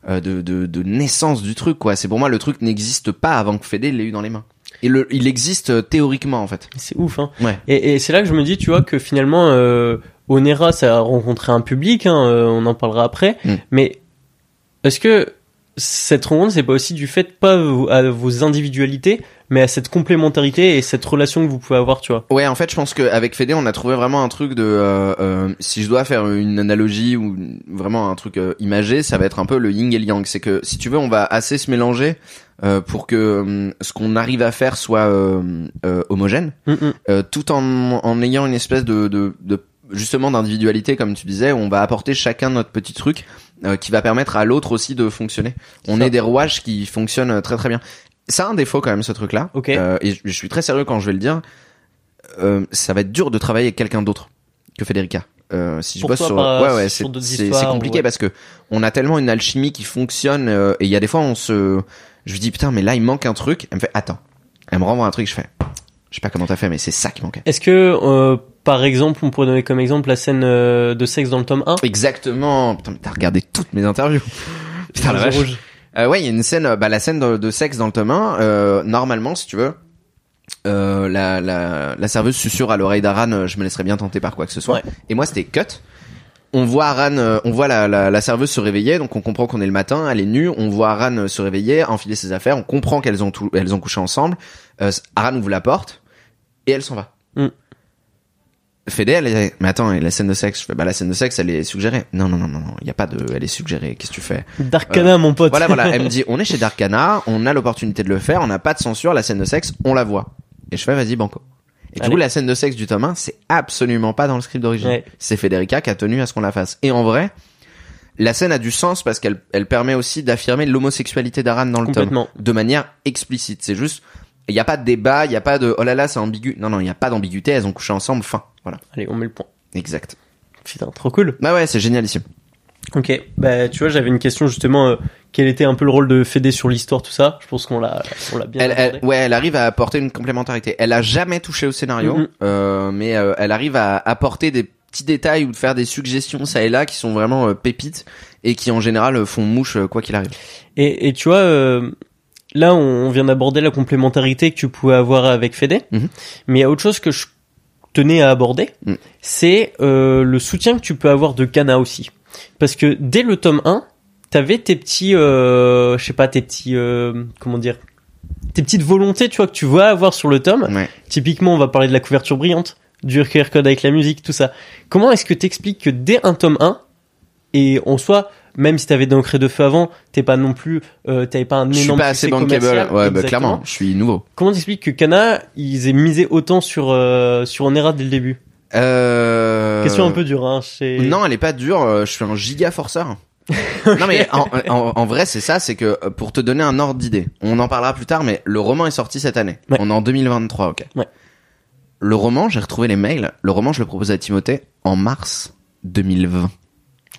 euh, de, de, de naissance du truc, quoi. C'est pour moi, le truc n'existe pas avant que Fede l'ait eu dans les mains. Et le, il existe euh, théoriquement, en fait. C'est ouf, hein. Ouais. Et, et c'est là que je me dis, tu vois, que finalement, euh, Onera, ça a rencontré un public, hein, euh, on en parlera après. Mm. Mais est-ce que cette rencontre, c'est pas aussi du fait, pas à vos individualités, mais à cette complémentarité et cette relation que vous pouvez avoir, tu vois Ouais, en fait, je pense qu'avec Fede, on a trouvé vraiment un truc de, euh, euh, si je dois faire une analogie ou vraiment un truc euh, imagé, ça va être un peu le yin et le yang. C'est que, si tu veux, on va assez se mélanger euh, pour que hum, ce qu'on arrive à faire soit euh, euh, homogène, Mm, mm. euh, tout en, en ayant une espèce de, de, de justement d'individualité, comme tu disais, où on va apporter chacun notre petit truc euh, qui va permettre à l'autre aussi de fonctionner. On Ça. est des rouages qui fonctionnent euh, très très bien. Ça a un défaut quand même ce truc-là. Ok. Euh, et je, je suis très sérieux quand je vais le dire. Euh, ça va être dur de travailler avec quelqu'un d'autre que Federica. Euh, si je Pour bosse toi, sur, ouais ouais, c'est compliqué ouais. parce que on a tellement une alchimie qui fonctionne euh, et il y a des fois on se, je lui dis putain mais là il manque un truc. Elle me fait attends. Elle me renvoie un truc, je fais, je sais pas comment t'as fait mais c'est ça qui manquait. Est-ce que, euh, par exemple, on pourrait donner comme exemple la scène euh, de sexe dans le tome 1 Exactement. Putain mais t'as regardé toutes mes interviews. Putain la vache. rouge. Euh, ouais, il y a une scène, euh, bah, la scène de, de sexe dans le tome 1, euh, normalement, si tu veux, euh, la, la, la serveuse susurre à l'oreille d'Aran, euh, je me laisserais bien tenter par quoi que ce soit. Ouais. Et moi, c'était cut. On voit Aran, euh, on voit la, la, la serveuse se réveiller, donc on comprend qu'on est le matin, elle est nue, on voit Aran se réveiller, enfiler ses affaires, on comprend qu'elles ont tout, elles ont couché ensemble, euh, Aran ouvre la porte, et elle s'en va. Mm. Elle est, mais attends, et la scène de sexe, je fais, bah, la scène de sexe, elle est suggérée. Non, non, non, non, non, il y a pas de, elle est suggérée, qu'est-ce que tu fais? Darkana, mon pote. Voilà, voilà. Elle me dit, on est chez Darkana, on a l'opportunité de le faire, on n'a pas de censure, la scène de sexe, on la voit. Et je fais, vas-y, banco. Et du Allez. coup, la scène de sexe du tome 1, c'est absolument pas dans le script d'origine. Ouais. C'est Federica qui a tenu à ce qu'on la fasse. Et en vrai, la scène a du sens parce qu'elle elle permet aussi d'affirmer l'homosexualité d'Aran dans le tome. De manière explicite. C'est juste, il n'y a pas de débat, il n'y a pas de, oh là là, c'est ambigu. Non, non, il n'y a pas d'ambiguïté, elles ont couché ensemble, fin. Voilà. Allez, on met le point. Exact. Putain, trop cool. Bah ouais, c'est génialissime. Ok, bah tu vois, j'avais une question justement, euh, quel était un peu le rôle de Fédé sur l'histoire, tout ça? Je pense qu'on l'a, on l'a bien Elle, ouais, elle arrive à apporter une complémentarité. Elle a jamais touché au scénario, Mhm. euh, mais euh, elle arrive à apporter des petits détails ou de faire des suggestions ça et là qui sont vraiment euh, pépites et qui en général font mouche quoi qu'il arrive. Et, et tu vois, euh, là, on vient d'aborder la complémentarité que tu pouvais avoir avec Fédé, Mhm. mais il y a autre chose que je tenais à aborder, Mhm. c'est euh, le soutien que tu peux avoir de Kana aussi. Parce que dès le tome 1, t'avais tes petits, euh, je sais pas, tes petits, euh, comment dire, tes petites volontés, tu vois, que tu vas avoir sur le tome. Ouais. Typiquement, on va parler de la couverture brillante, du QR code avec la musique, tout ça. Comment est-ce que t'expliques que dès un tome 1, et en soi, même si t'avais d'encre de feu avant, t'es pas non plus, euh, t'avais pas un Je suis énorme pas assez bankable. Ouais, bah, clairement, je suis nouveau. Comment t'expliques que Kana, ils aient misé autant sur, euh, sur Onera dès le début? Euh... Question un peu dure, hein, chez... Non, elle est pas dure. euh, Je suis un giga forceur. non mais en, en- en vrai c'est ça, c'est que euh, pour te donner un ordre d'idée, on en parlera plus tard, mais le roman est sorti cette année. Ouais. On est en 2023, ok. Ouais. Le roman, j'ai retrouvé les mails. Le roman, je le propose à Timothée en mars 2020. Ok,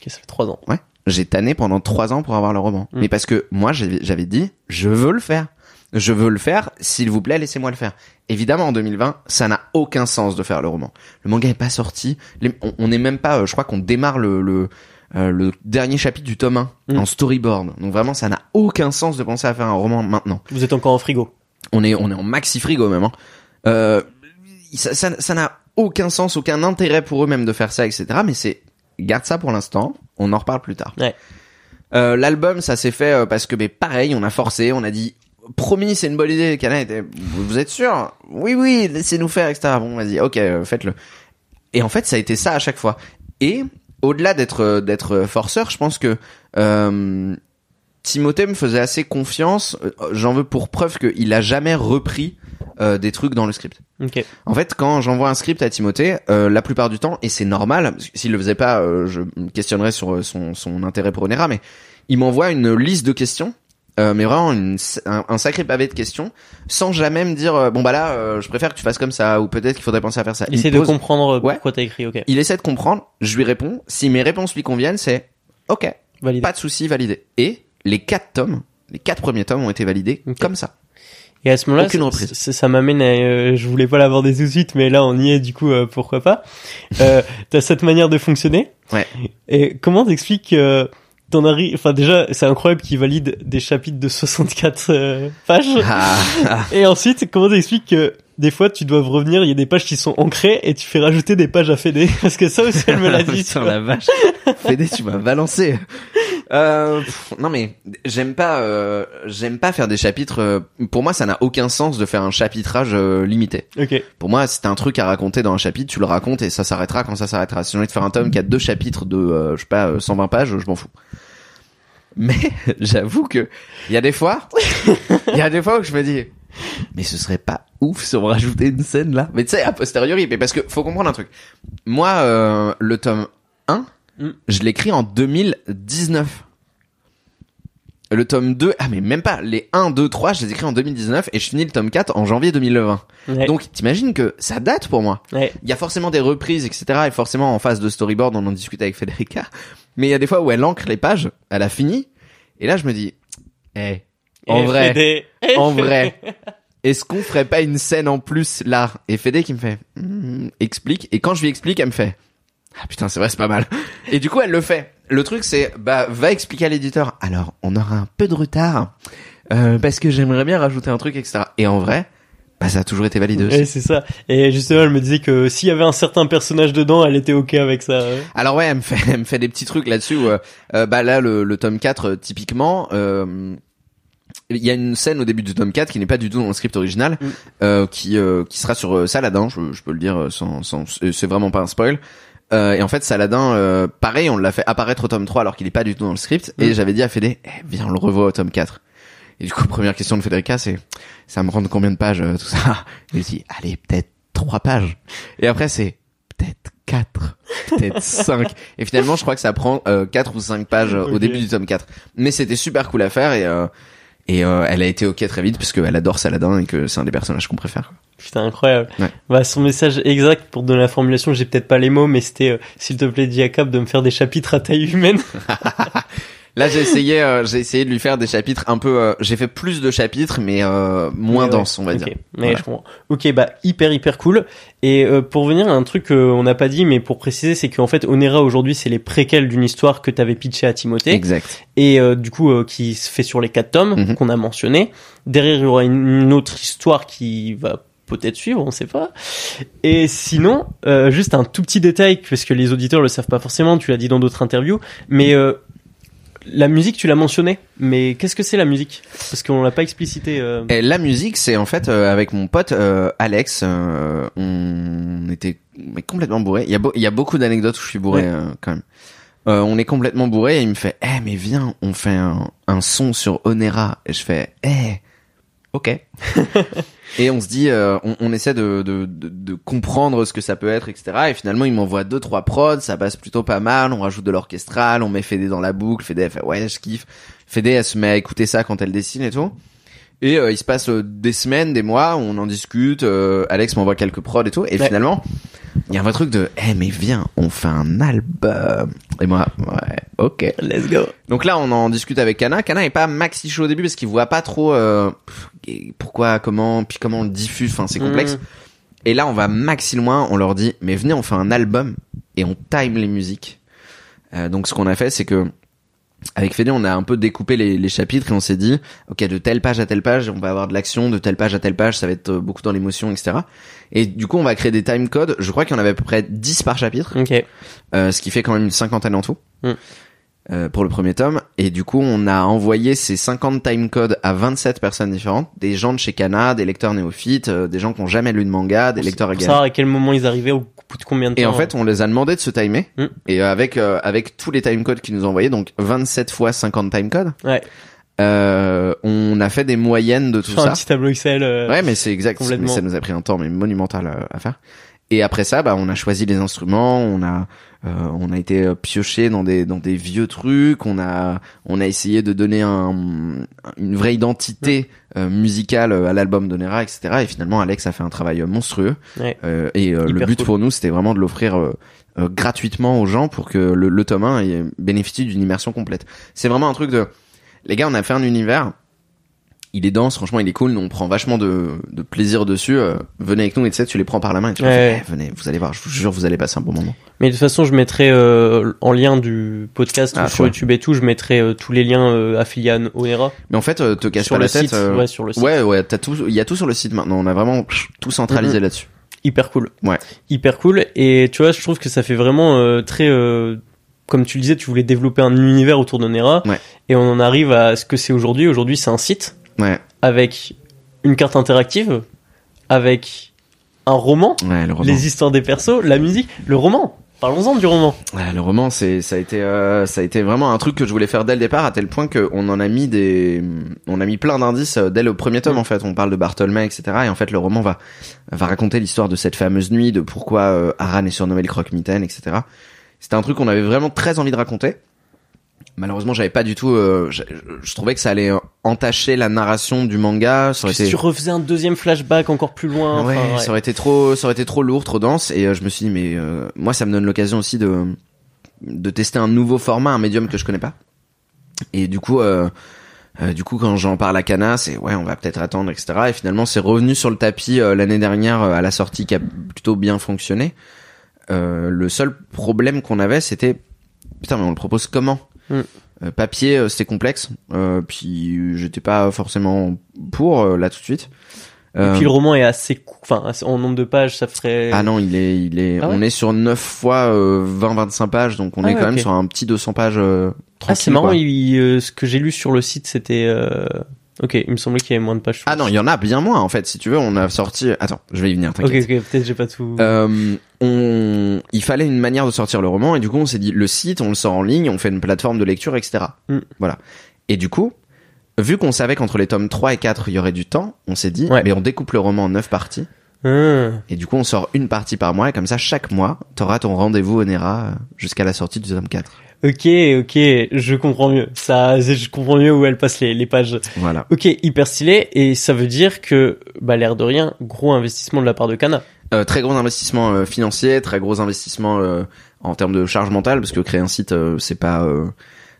ça fait trois ans. Ouais. J'ai tanné pendant trois ans pour avoir le roman. Mm. Mais parce que moi, j'avais dit, je veux le faire. Je veux le faire. S'il vous plaît, laissez-moi le faire. Évidemment, en 2020, ça n'a aucun sens de faire le roman. Le manga est pas sorti. Les- on- n'est même pas. euh, je crois qu'on démarre le le, euh, le dernier chapitre du tome 1 Mm. en storyboard. Donc vraiment, ça n'a aucun sens de penser à faire un roman maintenant. Vous êtes encore en frigo. On est on est en maxi frigo même. Hein. Euh, ça ça ça n'a aucun sens, aucun intérêt pour eux même de faire ça, etc. Mais c'est garde ça pour l'instant. On en reparle plus tard. Ouais. Euh, L'album, ça s'est fait euh, parce que, mais pareil, on a forcé, on a dit, promis, c'est une bonne idée. Kana était, vous êtes sûr? Oui, oui, laissez-nous faire, etc. Bon, vas-y, ok, euh, faites-le. Et en fait, ça a été ça à chaque fois. Et au-delà d'être d'être forceur, je pense que euh, Timothée me faisait assez confiance. J'en veux pour preuve qu'il a jamais repris euh, des trucs dans le script. Ok. En fait, quand j'envoie un script à Timothée, euh, la plupart du temps, et c'est normal, s'il le faisait pas, euh, je me questionnerais sur euh, son, son intérêt pour Onera, mais il m'envoie une liste de questions, euh, mais vraiment une- un, un sacré pavé de questions, sans jamais me dire, euh, bon bah là, euh, je préfère que tu fasses comme ça, ou peut-être qu'il faudrait penser à faire ça. Il Essaye de comprendre Ouais. pourquoi t'as écrit, ok. il essaie de comprendre, je lui réponds, si mes réponses lui conviennent, c'est ok, Validé. pas de souci, validé. Et les quatre tomes, les quatre premiers tomes ont été validés comme ça. Et à ce moment-là, ça- ça, m'amène à, euh, je voulais pas l'aborder tout de suite, mais là on y est, du coup, euh, pourquoi pas. Euh, T'as cette manière de fonctionner. Ouais. Et comment t'expliques euh, t'en arrives, enfin déjà, c'est incroyable qu'il valide des chapitres de 64 euh, pages. Ah. Et ensuite, comment t'expliques que des fois tu dois revenir, il y a des pages qui sont ancrées et tu fais rajouter des pages à Fédé Parce que ça aussi elle me l'a dit. Putain, la vache. Fédé, tu m'as balancé. Euh, pff, non mais j'aime pas, euh, j'aime pas faire des chapitres. euh, pour moi, ça n'a aucun sens de faire un chapitrage limité. Ok. Pour moi, t'as un truc à raconter dans un chapitre, tu le racontes et ça s'arrêtera quand ça s'arrêtera. Si j'ai envie de faire un tome qui a deux chapitres de, je sais pas, euh, 120 pages, je m'en fous. Mais j'avoue que il y a des fois, il y a des fois où je me dis, mais ce serait pas ouf si on rajoutait une scène là. Mais tu sais, a posteriori, mais parce que faut comprendre un truc. Moi, euh, le tome 1, Mm. je l'écris en 2019. Le tome 2, ah mais même pas, les 1, 2, 3, je les écris en 2019 et je finis le tome 4 en janvier 2020. Ouais. Donc t'imagines que ça date pour moi. ouais. Il y a forcément des reprises, etc. Et forcément en phase de storyboard, on en discute avec Federica. Mais il y a des fois où elle ancre les pages, elle a fini. Et là je me dis, eh, en vrai, Fédé- en vrai, est-ce qu'on ferait pas une scène en plus là? Et Fédé qui me fait, Hmm, explique. Et quand je lui explique, elle me fait, ah putain c'est vrai c'est pas mal. Et du coup elle le fait. Le truc c'est, bah va expliquer à l'éditeur. Alors on aura un peu de retard euh, parce que j'aimerais bien rajouter un truc, etc. Et en vrai, bah ça a toujours été validé aussi. Ouais, c'est ça. Et justement, elle me disait que s'il y avait un certain personnage dedans, elle était ok avec ça. Alors ouais, elle me fait, elle me fait des petits trucs là-dessus. Où, euh, euh, bah là, le, le tome 4, euh, typiquement, euh, il y a une scène au début du tome 4 qui n'est pas du tout dans le script original, Mm. euh, qui euh, qui sera sur euh, Saladin. Je, je peux le dire euh, sans, sans c'est c'est vraiment pas un spoil. Euh, et en fait, Saladin, euh, pareil, on l'a fait apparaître au tome 3 alors qu'il est pas du tout dans le script. Et Mm. j'avais dit à Fédé, eh, viens, on le revoit au tome 4. Et du coup, première question de Federica, c'est, ça me rend combien de pages, euh, tout ça? Et dis, allez, peut-être trois pages. Et après, c'est, peut-être quatre, peut-être cinq. Et finalement, je crois que ça prend euh, quatre ou cinq pages euh, au début du tome 4. Mais c'était super cool à faire et, euh, et euh, elle a été ok très vite parce qu'elle adore Saladin et que c'est un des personnages qu'on préfère. quoi. Putain, incroyable. Ouais. Bah, son message exact pour donner la formulation, j'ai peut-être pas les mots, mais c'était, euh, s'il te plaît, dis à Cap de me faire des chapitres à taille humaine. Là, j'ai essayé, euh, j'ai essayé de lui faire des chapitres un peu. euh, j'ai fait plus de chapitres, mais euh, moins denses, on va dire. Mais Voilà. je comprends. Ok, bah hyper hyper cool. Et euh, pour venir à un truc qu'on n'a pas dit, mais pour préciser, c'est qu'en fait, Onera aujourd'hui, c'est les préquels d'une histoire que t'avais pitché à Timothée Exact. et euh, du coup euh, qui se fait sur les quatre tomes Mhm. qu'on a mentionné. Derrière, il y aura une autre histoire qui va peut-être suivre, on sait pas. Et sinon, euh, juste un tout petit détail parce que les auditeurs le savent pas forcément. Tu l'as dit dans d'autres interviews, mais euh, la musique, tu l'as mentionné. Mais qu'est-ce que c'est la musique? Parce qu'on l'a pas explicité. euh. Et la musique, c'est en fait euh, avec mon pote euh, Alex, euh, on était complètement bourré. Il y a, beau- il y a beaucoup d'anecdotes où je suis bourré Ouais. quand même. Euh, on est complètement bourré et il me fait, eh mais viens, on fait un, un son sur Onera. Et je fais, eh, ok. et on se dit, euh, on, on essaie de, de, comprendre ce que ça peut être, etc. Et finalement, il m'envoie deux trois prods, ça passe plutôt pas mal. On rajoute de l'orchestral, on met Fédé dans la boucle. Fédé elle fait, ouais, je kiffe. Fédé elle se met à écouter ça quand elle dessine et tout. Et euh, il se passe euh, des semaines, des mois, on en discute. euh, Alex m'envoie quelques prods et tout. Et Ouais. finalement, il y a un vrai truc de, eh mais viens, on fait un album. Et moi, ouais, ok. Let's go. Donc là, on en discute avec Kana. Kana est pas maxi chaud au début parce qu'il voit pas trop euh, pourquoi, comment, puis comment on le diffuse. Enfin, c'est complexe. Mm. Et là, on va maxi loin. On leur dit, mais venez, on fait un album et on time les musiques. Euh, donc, ce qu'on a fait, c'est que avec Fédé, on a un peu découpé les, les chapitres et on s'est dit, ok, de telle page à telle page, on va avoir de l'action, de telle page à telle page, ça va être euh, beaucoup dans l'émotion, etc. Et du coup, on va créer des time codes. Je crois qu'il y en avait à peu près 10 par chapitre, euh, ce qui fait quand même une cinquantaine en tout. Mm. Euh, pour le premier tome et du coup on a envoyé ces 50 time codes à 27 personnes différentes des gens de chez Kana des lecteurs néophytes euh, des gens qui ont jamais lu de manga des lecteurs Pour savoir à quel moment ils arrivaient, au bout de combien de temps. et en fait, on les a demandé de se timer. Mm. Et euh, avec euh, avec tous les timecodes qu'ils nous envoyés, donc 27 fois 50 timecodes, Ouais. euh, on a fait des moyennes de tout un ça. petit tableau Excel. Ouais, mais c'est exact. Mais ça nous a pris un temps mais monumental à faire. Et après ça, bah, on a choisi les instruments, on a euh, on a été euh, pioché dans des dans des vieux trucs, on a on a essayé de donner un une vraie identité euh, musicale à l'album d'Onera, etc. Et finalement, Alex a fait un travail euh, monstrueux. Ouais. Euh, et euh, le but cool. pour nous, c'était vraiment de l'offrir euh, euh, gratuitement aux gens pour que le, le tome 1 ait bénéficie d'une immersion complète. C'est vraiment un truc de les gars, on a fait un univers il est dense, franchement, il est cool. Nous, on prend vachement de, de plaisir dessus. Euh, venez avec nous et tu sais, tu les prends par la main et tu Ouais. fais, Eh, venez, vous allez voir, je vous jure, vous allez passer un bon moment. Mais de toute façon, je mettrai euh, en lien du podcast Ah, ou sur ouais. YouTube et tout, je mettrai euh, tous les liens euh, affiliés à Onera Mais en fait, euh, te casse sur pas le la site. euh, Ouais, sur le site. ouais, ouais, t'as tout, il y a tout sur le site maintenant. On a vraiment tout centralisé Mhm. là-dessus. Hyper cool. Ouais. Hyper cool. Et tu vois, je trouve que ça fait vraiment euh, très. euh, comme tu le disais, tu voulais développer un univers autour d'Onera. Ouais. Et on en arrive à ce que c'est aujourd'hui. Aujourd'hui, c'est un site Ouais, avec une carte interactive, avec un roman, ouais, le roman. les histoires des persos, la musique, le roman. Parlons-en du roman. Ouais, le roman, c'est, ça a été, euh, ça a été vraiment un truc que je voulais faire dès le départ, à tel point qu'on en a mis des, on a mis plein d'indices euh, dès le premier tome, Mm. en fait. On parle de Bartholmé, etc. Et en fait, le roman va, va raconter l'histoire de cette fameuse nuit, de pourquoi euh, Aran est surnommé le croque-mitaine, etc. C'était un truc qu'on avait vraiment très envie de raconter. Malheureusement, j'avais pas du tout, euh, je, je trouvais que ça allait entacher la narration du manga. Ça aurait Si été- tu refaisais un deuxième flashback encore plus loin. ouais, enfin, ouais. ça aurait été trop, ça aurait été trop lourd, trop dense. Et euh, je me suis dit, mais euh, moi, ça me donne l'occasion aussi de de tester un nouveau format, un médium que je connais pas. Et du coup, euh, euh, du coup, quand j'en parle à Kana, c'est ouais, on va peut-être attendre, etc. Et finalement, c'est revenu sur le tapis euh, l'année dernière euh, à la sortie, qui a plutôt bien fonctionné. Euh, le seul problème qu'on avait, c'était putain, mais on le propose comment? Mm. Euh, Papier, euh, c'était complexe. Euh, puis j'étais pas forcément pour euh, là tout de suite. Et puis le roman est assez, enfin, en nombre de pages, ça ferait. ah non, il est, il est, Ah ouais on est sur 9 fois euh, 20-25 pages, donc on Ah est ouais, quand même ok. sur un petit 200 pages euh, Ah, c'est marrant. il- euh, ce que j'ai lu sur le site, c'était. Ok, il me semblait qu'il y avait moins de pages. Ah non, il y en a bien moins en fait. Si tu veux, on a sorti. Attends, je vais y venir. Ok, T'inquiète. ok, peut-être j'ai pas tout. Euh, on, il fallait une manière de sortir le roman et du coup on s'est dit le site, on le sort en ligne, on fait une plateforme de lecture, etc. Mm. Voilà. Et du coup, vu qu'on savait qu'entre les tomes 3 et 4 il y aurait du temps, on s'est dit, Ouais. mais on découpe le roman en 9 parties Ah. et du coup on sort une partie par mois et comme ça chaque mois t'auras ton rendez-vous au Nera euh, jusqu'à la sortie du tome 4. Ok, ok, je comprends mieux. Ça, je comprends mieux où elle passe les, les pages. Voilà. Ok, hyper stylé. Et ça veut dire que, bah, l'air de rien, gros investissement de la part de Kana. Euh, très gros investissement euh, financier, très gros investissement euh, en termes de charge mentale parce que créer un site euh, c'est pas euh,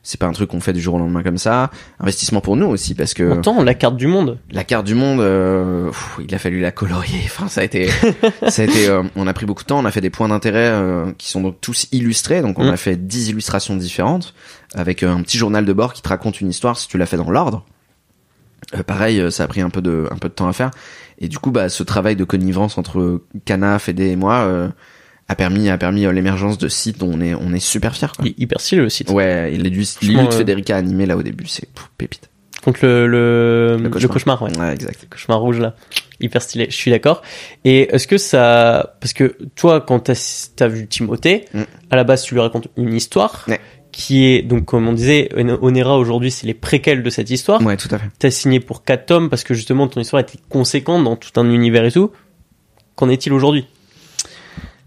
c'est pas un truc qu'on fait du jour au lendemain comme ça. Investissement pour nous aussi parce que Pourtant, la carte du monde. la carte du monde, euh, pff, il a fallu la colorier. Enfin, ça a été, ça a été, euh, on a pris beaucoup de temps. On a fait des points d'intérêt euh, qui sont donc tous illustrés. Donc, on Mm. a fait 10 illustrations différentes avec euh, un petit journal de bord qui te raconte une histoire si tu l'as fait dans l'ordre. Euh, pareil, ça a pris un peu de, un peu de temps à faire. Et du coup, bah, ce travail de connivence entre Kana, Fede et moi euh, a permis, a permis euh, l'émergence de sites dont on est, on est super fiers. Quoi. Il est hyper stylé le site. Ouais, et l'élu Franchement, de euh, Federica animé là au début, c'est pépite. Contre le, le, le cauchemar. cauchemar. ouais. Ouais, exact. Le cauchemar rouge là. Hyper stylé. Je suis d'accord. Et est-ce que ça, parce que toi, quand t'as, t'as vu Timothée, Mm. à la base, tu lui racontes une histoire. Ouais. Qui est, donc, comme on disait, Onera aujourd'hui, c'est les préquels de cette histoire. Ouais, tout à fait. T'as signé pour 4 tomes parce que justement ton histoire était conséquente dans tout un univers et tout. Qu'en est-il aujourd'hui?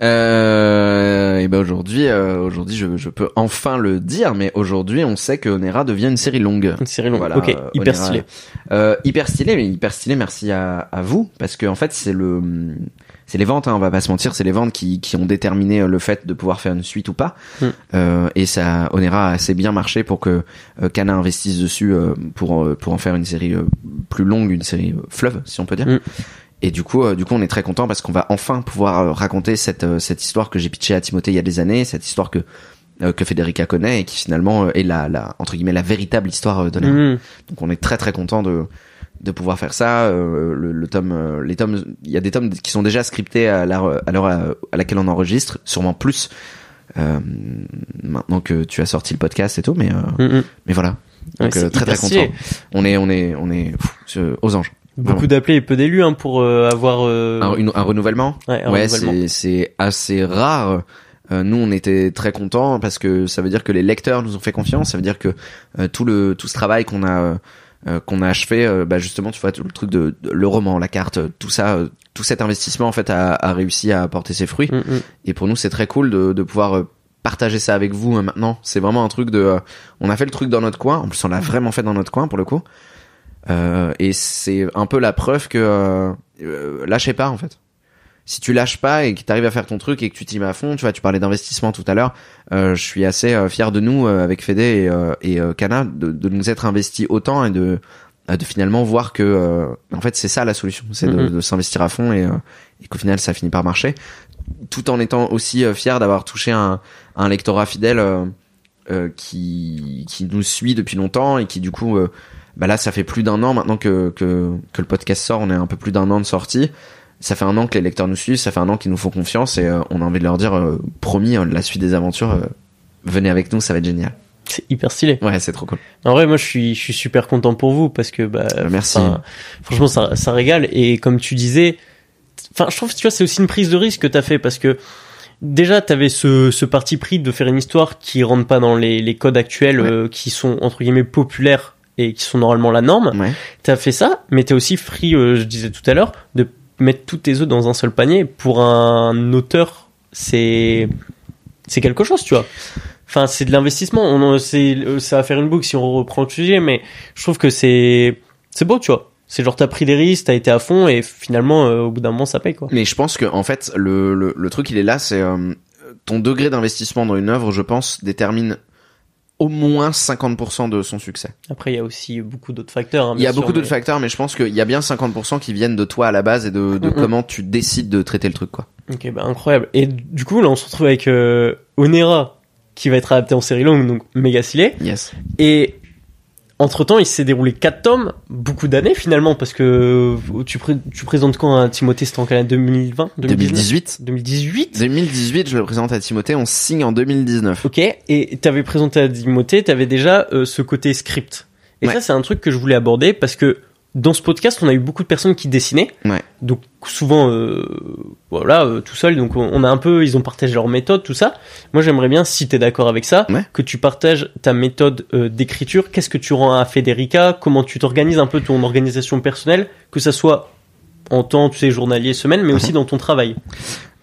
Euh, et ben aujourd'hui, euh, aujourd'hui, je, je peux enfin le dire, mais aujourd'hui, on sait que Onera devient une série longue. Une série longue. Voilà, ok, hyper stylé. Euh, hyper stylé, mais hyper stylé. Merci à, à vous, parce que en fait, c'est le, c'est les ventes. Hein, on va pas se mentir, c'est les ventes qui, qui ont déterminé euh, le fait de pouvoir faire une suite ou pas. Mm. Euh, et ça, Onera a assez bien marché pour que euh, Kana investisse dessus euh, pour pour en faire une série plus longue, une série fleuve, si on peut dire. Mm. Et du coup, euh, du coup, on est très content parce qu'on va enfin pouvoir euh, raconter cette euh, cette histoire que j'ai pitchée à Timothée il y a des années, cette histoire que euh, que Federica connaît et qui finalement est la, la entre guillemets la véritable histoire d'Onera. Mhm. Donc on est très très content de de pouvoir faire ça. Euh, le, le tome, les tomes, il y a des tomes qui sont déjà scriptés à l'heure à l'heure à, à laquelle on enregistre, sûrement plus. Euh, maintenant que tu as sorti le podcast et tout, mais euh, Mhm. mais voilà. Donc euh, très très content. On est on est on est pff, aux anges. Beaucoup d'appelés et peu d'élus hein, pour euh, avoir euh, Un, une- un renouvellement? ouais, ouais, c'est assez rare. Euh, nous, on était très contents parce que ça veut dire que les lecteurs nous ont fait confiance. Ça veut dire que euh, tout le tout ce travail qu'on a euh, euh, qu'on a achevé, bah justement, tu vois, tout le truc de, de- le roman, la carte, tout ça, tout cet investissement en fait a, a réussi à porter ses fruits. Mhm. Et pour nous, c'est très cool de, de pouvoir partager ça avec vous euh, maintenant. C'est vraiment un truc de, euh, on a fait le truc dans notre coin. En plus, on l'a vraiment fait dans notre coin pour le coup. Euh, et c'est un peu la preuve que euh, euh, lâchez pas en fait. Si tu lâches pas et que tu arrives à faire ton truc et que tu t'y mets à fond, tu vois, tu parlais d'investissement tout à l'heure. euh, je suis assez euh, fier de nous euh, avec Fede et, euh, et euh, Kana de, de nous être investis autant et de de finalement voir que euh, en fait c'est ça la solution, c'est de, Mhm. de s'investir à fond et, euh, et qu'au final ça finit par marcher, tout en étant aussi fier d'avoir touché un, un lectorat fidèle qui qui nous suit depuis longtemps et qui du coup euh, bah là ça fait plus d'un an maintenant que, que que le podcast sort, on est un peu plus d'un an de sortie. Ça fait un an que les lecteurs nous suivent, ça fait un an qu'ils nous font confiance et euh, on a envie de leur dire euh, promis euh, la suite des aventures euh, venez avec nous, ça va être génial. C'est hyper stylé. Ouais, c'est trop cool. En vrai, moi, je suis, je suis super content pour vous parce que, bah, Euh, merci. franchement, ça, ça régale. Et comme tu disais, enfin, je trouve, tu vois, c'est aussi une prise de risque que t'as fait parce que déjà, t'avais ce, ce parti pris de faire une histoire qui rentre pas dans les, les codes actuels Ouais. euh, qui sont entre guillemets populaires et qui sont normalement la norme. Ouais. T'as fait ça, mais t'es aussi free, euh, je disais tout à l'heure, de mettre tous tes œufs dans un seul panier. Pour un auteur, c'est c'est quelque chose, tu vois. Enfin, c'est de l'investissement. On c'est euh, ça va faire une boucle si on reprend le sujet, mais je trouve que c'est c'est beau, tu vois. C'est genre t'as pris des risques, t'as été à fond et finalement euh, au bout d'un moment ça paye quoi. Mais je pense que en fait le, le, le truc il est là, c'est euh, ton degré d'investissement dans une œuvre, je pense, détermine au moins 50% de son succès. Après il y a aussi beaucoup d'autres facteurs. hein, Il y a sûr, beaucoup d'autres facteurs, mais je pense qu'il y a bien 50% qui viennent de toi à la base et de, de comment tu décides de traiter le truc, quoi. Ok, bah incroyable. Et du coup là on se retrouve avec euh, Onera qui va être adapté en série longue, donc méga stylé. Yes. Et entre temps, il s'est déroulé 4 tomes, beaucoup d'années finalement, parce que tu, pré- tu présentes quand à Timothée? C'était en quelle année? 2020 2018. 2018 2018, je le présente à Timothée, on signe en 2019. Ok, et t'avais présenté à Timothée, t'avais déjà euh, ce côté script. Et Ouais. ça, c'est un truc que je voulais aborder parce que dans ce podcast, on a eu beaucoup de personnes qui dessinaient. Ouais. Donc souvent, euh, voilà, euh, tout seul. Donc on a un peu, ils ont partagé leur méthode, tout ça. Moi, j'aimerais bien, si t'es d'accord avec ça, Ouais. que tu partages ta méthode euh, d'écriture. Qu'est-ce que tu rends à Federica? Comment tu t'organises un peu ton organisation personnelle, que ça soit en temps, tu sais, journalier, semaine, mais aussi dans ton travail.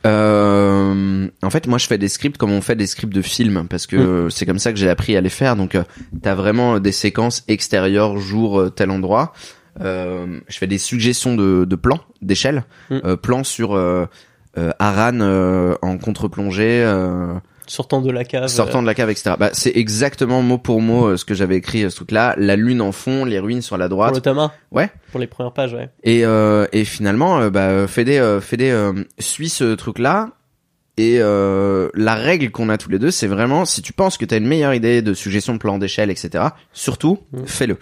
Euh, en fait, moi, je fais des scripts comme on fait des scripts de films parce que euh, c'est comme ça que j'ai appris à les faire. Donc, euh, t'as vraiment euh, des séquences extérieures, jour, tel endroit. Euh, je fais des suggestions de, de plans, d'échelle, Mm. euh, plans sur euh, Aran en contre-plongée, Sortant de la cave. sortant de la cave, etc. Bah, c'est exactement mot pour mot euh, ce que j'avais écrit euh, ce truc-là. La lune en fond, les ruines sur la pour droite. Tama Ouais. Pour les premières pages, ouais. Et, euh, et finalement, bah, euh, suit ce truc-là. Et la règle qu'on a tous les deux, c'est vraiment, si tu penses que tu as une meilleure idée de suggestion de plan d'échelle, etc., surtout, Mm. fais-le.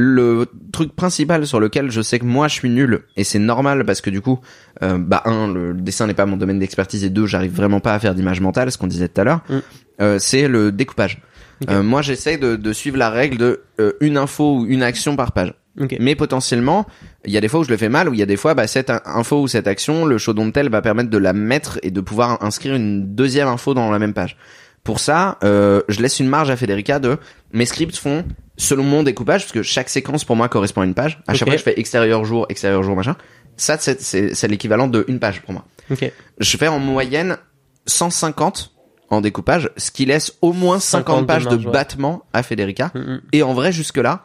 Le truc principal sur lequel je sais que moi je suis nul, et c'est normal parce que du coup, euh, bah un, le dessin n'est pas mon domaine d'expertise, et deux, j'arrive vraiment pas à faire d'image mentale, ce qu'on disait tout à l'heure, Mm. euh, c'est le découpage. Euh, moi j'essaie de, de suivre la règle de euh, une info ou une action par page. Mais potentiellement, il y a des fois où je le fais mal, où il y a des fois, bah, cette in- info ou cette action, le show don't tell va permettre de la mettre et de pouvoir inscrire une deuxième info dans la même page. Pour ça, euh, je laisse une marge à Federica de mes scripts font selon mon découpage, parce que chaque séquence pour moi correspond à une page. À chaque fois, je fais extérieur jour, extérieur jour, machin. Ça, c'est- l'équivalent de une page pour moi. Ok. Je fais en moyenne 150 en découpage, ce qui laisse au moins 50, 50 de pages de marge, battement à Federica. Mm, mm, Et en vrai, jusque là,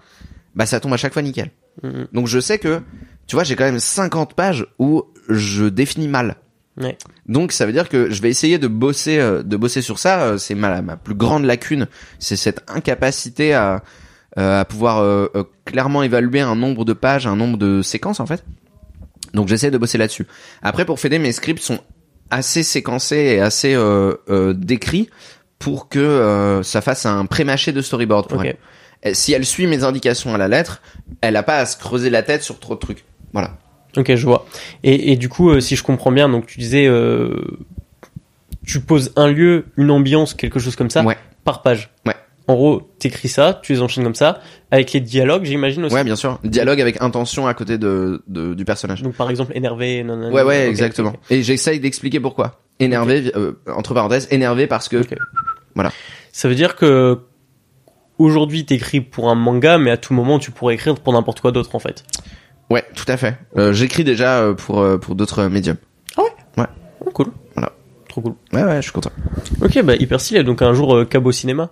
bah, ça tombe à chaque fois nickel. mm. Donc je sais que, tu vois, j'ai quand même 50 pages où je définis mal. Ouais. Donc ça veut dire que je vais essayer de bosser, euh, de bosser sur ça. Euh, C'est ma, ma plus grande lacune, c'est cette incapacité à, à pouvoir euh, euh, clairement évaluer un nombre de pages, un nombre de séquences en fait. Donc j'essaie de bosser là-dessus. Après pour Fédé, mes scripts sont assez séquencés et assez euh, euh, décrits pour que euh, ça fasse un pré-mâché de storyboard pour elle. Si elle suit mes indications à la lettre, elle a pas à se creuser la tête sur trop de trucs. Voilà. Ok, je vois. Et, et du coup, euh, si je comprends bien, donc tu disais, euh, tu poses un lieu, une ambiance, quelque chose comme ça, Ouais. par page. Ouais. En gros, t'écris ça, tu les enchaînes comme ça, avec les dialogues, j'imagine aussi. Ouais, bien sûr. Dialogue avec intention à côté de, de- du personnage. Donc par exemple, énervé, non, non, Ouais, non, ouais, exactement. Et j'essaye d'expliquer pourquoi. Énervé, euh, entre parenthèses, énervé parce que. ok. Voilà. Ça veut dire que aujourd'hui, t'écris pour un manga, mais à tout moment, tu pourrais écrire pour n'importe quoi d'autre, en fait. Ouais, tout à fait. Euh, J'écris déjà euh, pour euh, pour d'autres médiums. Oh, cool. Voilà. Trop cool. Ouais, ouais, je suis content. Ok, bah hyper stylé. Donc un jour, euh, Cabo Cinéma.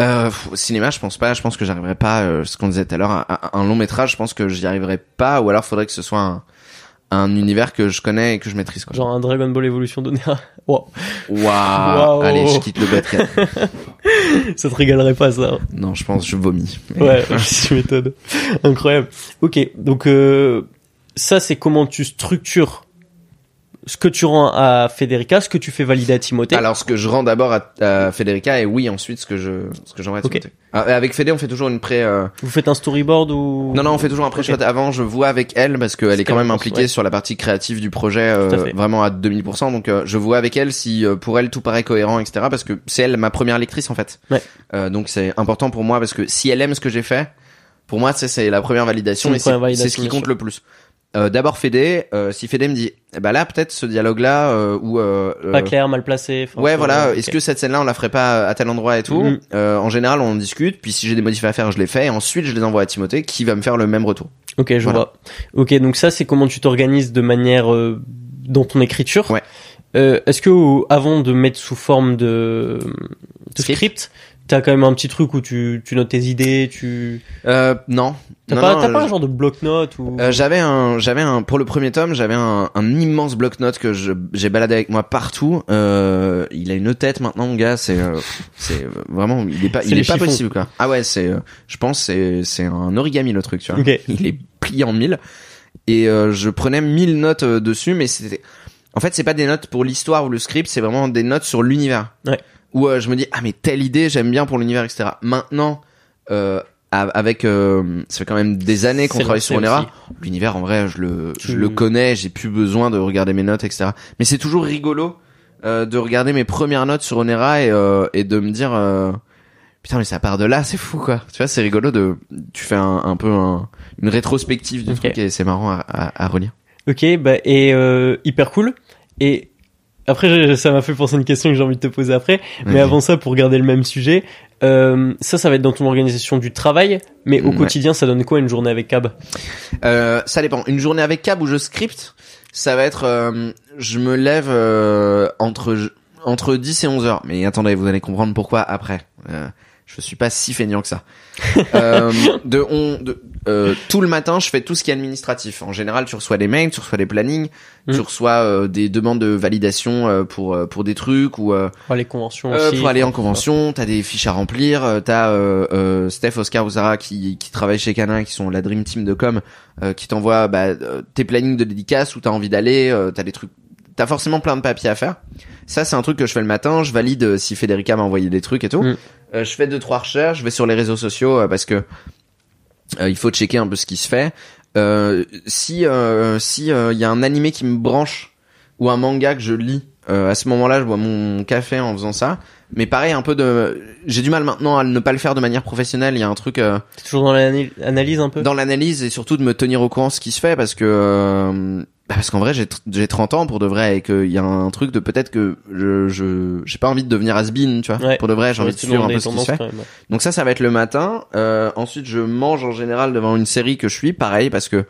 Euh, cinéma, je pense pas. Je pense que j'arriverai pas. euh, ce qu'on disait tout à l'heure, un, long métrage, je pense que j'y arriverai pas. Ou alors, faudrait que ce soit un, un univers que je connais et que je maîtrise. Quoi. Genre un Dragon Ball Evolution donné à... Wow. Waouh. Allez, je quitte le podcast. ça te régalerait pas ça. Non, je pense, je vomis. Ouais, je m'étonne. Incroyable. Ok, donc euh, ça c'est comment tu structures ce que tu rends à Federica, ce que tu fais valider à Timothée. Alors, ce que je rends d'abord à, à Federica et oui, ensuite ce que je ce que j'envoie à. Timothée. Ah, avec Fede, on fait toujours une pré. euh, Vous faites un storyboard ou? Non, non, on fait toujours un pré-shot Ok. avant. Je vois avec elle parce qu'elle est quand même impliquée ouais. sur la partie créative du projet, euh, à vraiment à 2000%. Donc, euh, je vois avec elle si euh, pour elle tout paraît cohérent, etc. Parce que c'est elle ma première lectrice en fait. Ouais. Euh, donc, c'est important pour moi parce que si elle aime ce que j'ai fait, pour moi, c'est c'est la première validation et c'est ce qui compte le plus. Euh, D'abord Fede, euh, si Fede me dit, eh ben là peut-être ce dialogue-là euh, ou euh, pas clair, mal placé. enfin, Ouais, voilà. Est-ce que cette scène-là, on la ferait pas à tel endroit et tout. Euh, En général, on en discute. Puis si j'ai des modifs à faire, je les fais. Et ensuite, je les envoie à Timothée, qui va me faire le même retour. Ok, je Voilà. vois. Ok, donc ça c'est comment tu t'organises de manière euh, dans ton écriture. Ouais. Euh, Est-ce que avant de mettre sous forme de, de Script. script, t'as quand même un petit truc où tu, tu notes tes idées, tu Euh, non. t'as pas non, pas je- un genre de bloc-notes ou Euh, j'avais un, j'avais un, pour le premier tome, j'avais un, un immense bloc-notes que j'ai baladé avec moi partout. Euh, il a une tête maintenant, mon gars. C'est, euh, c'est vraiment, il est pas, il est pas possible quoi. Ah ouais, c'est, euh, je pense, c'est, c'est un origami le truc, tu vois. Ok. Il est plié en mille. Et euh, je prenais mille notes euh, dessus, mais c'était, en fait, c'est pas des notes pour l'histoire ou le script, c'est vraiment des notes sur l'univers. Ouais. Où euh, je me dis ah mais telle idée, j'aime bien pour l'univers, etc. Maintenant. Euh, avec euh, ça fait quand même des années qu'on travaille sur Onera l'univers en vrai je le je le connais j'ai plus besoin de regarder mes notes etc mais c'est toujours rigolo euh, de regarder mes premières notes sur Onera et euh, et de me dire euh, putain mais ça part de là c'est fou quoi tu vois c'est rigolo de tu fais un, un peu un, une rétrospective du Ok. truc et c'est marrant à, à, à relire Ok, bah et euh, hyper cool. Et après, ça m'a fait penser à une question que j'ai envie de te poser après. Mais avant ça, pour garder le même sujet, euh, ça, ça va être dans ton organisation du travail. Mais au Ouais. quotidien, ça donne quoi une journée avec Cab? Euh, ça dépend. Une journée avec Cab où je script, ça va être, euh, je me lève euh, entre entre 10 et 11 heures. Mais attendez, vous allez comprendre pourquoi après. Je suis pas si feignant que ça. euh, de, on, de euh, tout le matin, je fais tout ce qui est administratif. En général, tu reçois des mails, tu reçois des plannings, tu Mm. reçois euh, des demandes de validation euh, pour euh, pour des trucs ou euh, Pour les conventions aussi. pour aller en convention, t'as des fiches à remplir, euh, t'as euh, Steph, Oscar ou Zara qui, qui travaillent chez Canin, qui sont la dream team de com, euh, qui t'envoient bah, tes plannings de dédicaces où t'as envie d'aller, euh, t'as des trucs, t'as forcément plein de papiers à faire. Ça c'est un truc que je fais le matin, je valide euh, si Federica m'a envoyé des trucs et tout. Mm. Euh, je fais deux trois recherches, je vais sur les réseaux sociaux euh, parce que euh, il faut checker un peu ce qui se fait. Euh, si euh, si il y a un animé qui me branche ou un manga que je lis, euh, à ce moment-là, je bois mon café en faisant ça. Mais pareil, un peu de, j'ai du mal maintenant à ne pas le faire de manière professionnelle. Il y a un truc euh, T'es toujours dans l'analyse un peu? dans l'analyse et surtout de me tenir au courant de ce qui se fait parce que euh, bah parce qu'en vrai j'ai j'ai 30 ans pour de vrai et qu'il y a un truc de peut-être que je je j'ai pas envie de devenir has-been, tu vois. Ouais. Pour de vrai, j'ai envie de suivre un peu ce qui se fait. Donc ça, ça va être le matin. Euh, ensuite, je mange en général devant une série que je suis, pareil, parce que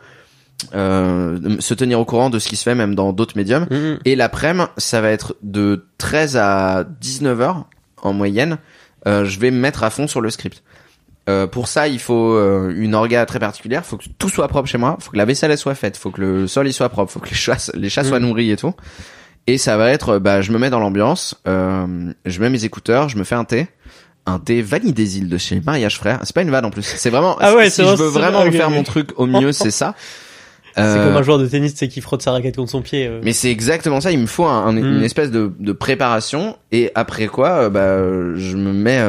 euh, se tenir au courant de ce qui se fait même dans d'autres médiums. Mhm. Et l'après-midi, ça va être de 13 à 19 heures en moyenne. Euh, je vais me mettre à fond sur le script. Euh, pour ça, il faut euh, une orga très particulière. Faut que tout soit propre chez moi. Faut que la vaisselle elle soit faite. Faut que le sol il soit propre. Faut que les chats, les chats soient Mm. nourris et tout. Et ça va être, bah, je me mets dans l'ambiance. Euh, je mets mes écouteurs. Je me fais un thé. Un thé vanille des îles de chez Mariage Frère. C'est pas une vanne en plus. C'est vraiment. Ah ouais, si je veux vraiment faire mon truc au mieux, c'est ça. C'est Euh, comme un joueur de tennis, sais, qui frotte sa raquette contre son pied. euh. mais c'est exactement ça. Il me faut un- un- une Mm. espèce de, de préparation. Et après quoi, euh, bah, je me mets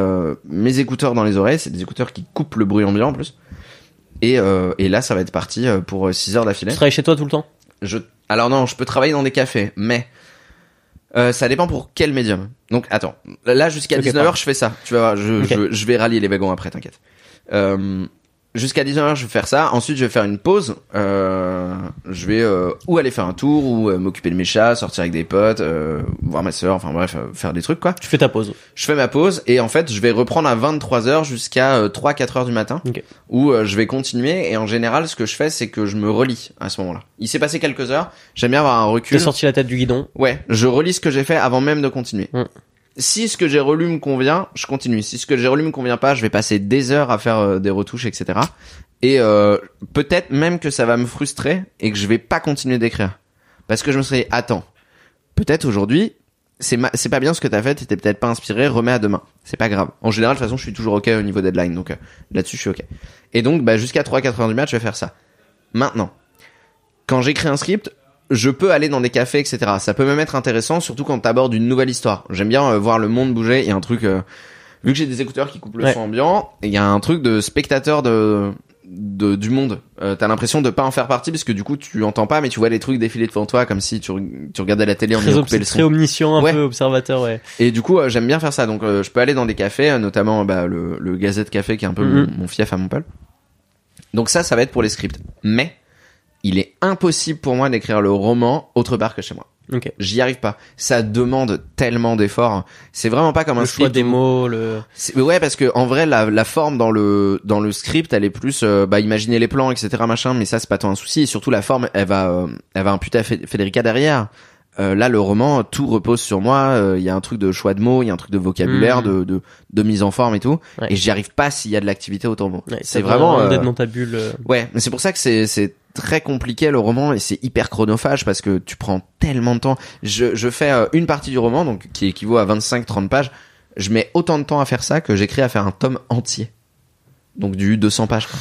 mes écouteurs dans les oreilles. C'est des écouteurs qui coupent le bruit ambiant en plus. Et, euh, et là, ça va être parti pour 6 heures d'affilée. Tu travailles chez toi tout le temps? Je... Alors non, je peux travailler dans des cafés, mais euh, ça dépend pour quel médium. Donc attends, là jusqu'à Ok, 19h pardon. je fais ça. Tu vas voir, je, je, je vais rallier les wagons après, t'inquiète. Euh, jusqu'à 19h je vais faire ça. Ensuite je vais faire une pause. Euh, je vais euh, ou aller faire un tour, ou euh, m'occuper de mes chats, sortir avec des potes, euh, voir ma sœur, enfin bref, euh, faire des trucs quoi. Tu fais ta pause. Je fais ma pause et en fait je vais reprendre à 23h jusqu'à 3-4 heures du matin Ok. où je vais continuer et en général ce que je fais c'est que je me relis à ce moment-là. Il s'est passé quelques heures, j'aime bien avoir un Tu recul. as sorti la tête du guidon. Ouais, je relis ce que j'ai fait avant même de continuer. Mm. Si ce que j'ai relu me convient, je continue. Si ce que j'ai relu me convient pas, je vais passer des heures à faire euh, des retouches, etc. Et euh, peut-être même que ça va me frustrer et que je vais pas continuer d'écrire. Parce que je me serais dit, attends, peut-être aujourd'hui, c'est ma- pas bien ce que t'as fait, t'étais peut-être pas inspiré, remets à demain. C'est pas grave. En général, de toute façon, je suis toujours ok au niveau deadline, donc euh, là-dessus, je suis ok. Et donc, bah, jusqu'à 3-4 heures du match, je vais faire ça. Maintenant, quand j'écris un script, je peux aller dans des cafés, etc. Ça peut même être intéressant, surtout quand t'abordes une nouvelle histoire. J'aime bien euh, voir le monde bouger. Il y a un truc, euh, vu que j'ai des écouteurs qui coupent le Ouais. son ambiant, il y a un truc de spectateur de, de du monde. Euh, T'as l'impression de pas en faire partie parce que du coup tu entends pas, mais tu vois les trucs défiler devant toi comme si tu, tu regardais la télé en Très, ayant coupé le très son. omniscient, un Ouais. peu observateur, ouais. Et du coup, euh, j'aime bien faire ça. Donc, euh, je peux aller dans des cafés, euh, notamment bah, le, le Gazette Café, qui est un peu mon, mon fief à Montpellier. Donc ça, ça va être pour les scripts. Mais il est impossible pour moi d'écrire le roman autre part que chez moi. Ok. J'y arrive pas. Ça demande tellement d'efforts. C'est vraiment pas comme un Le choix des mots, le. Ouais, parce que en vrai, la, la forme dans le dans le script, elle est plus euh, bah imaginer les plans, etc. Machin. Mais ça, c'est pas tant un souci. Et surtout, la forme, elle va euh, elle va imputer à Federica derrière. Euh, là, le roman, tout repose sur moi. Euh, Il y a un truc de choix de mots, il y a un truc de vocabulaire, Mhm. de, de de mise en forme et tout. Ouais. Et j'y arrive pas s'il y a de l'activité autour de moi. Ouais, c'est vraiment euh, d'être dans ta bulle. euh. Ouais, mais c'est pour ça que c'est c'est très compliqué le roman et c'est hyper chronophage parce que tu prends tellement de temps. Je je fais euh, une partie du roman donc qui équivaut à 25 30 pages. Je mets autant de temps à faire ça que j'écris à faire un tome entier. Donc du 200 pages quoi.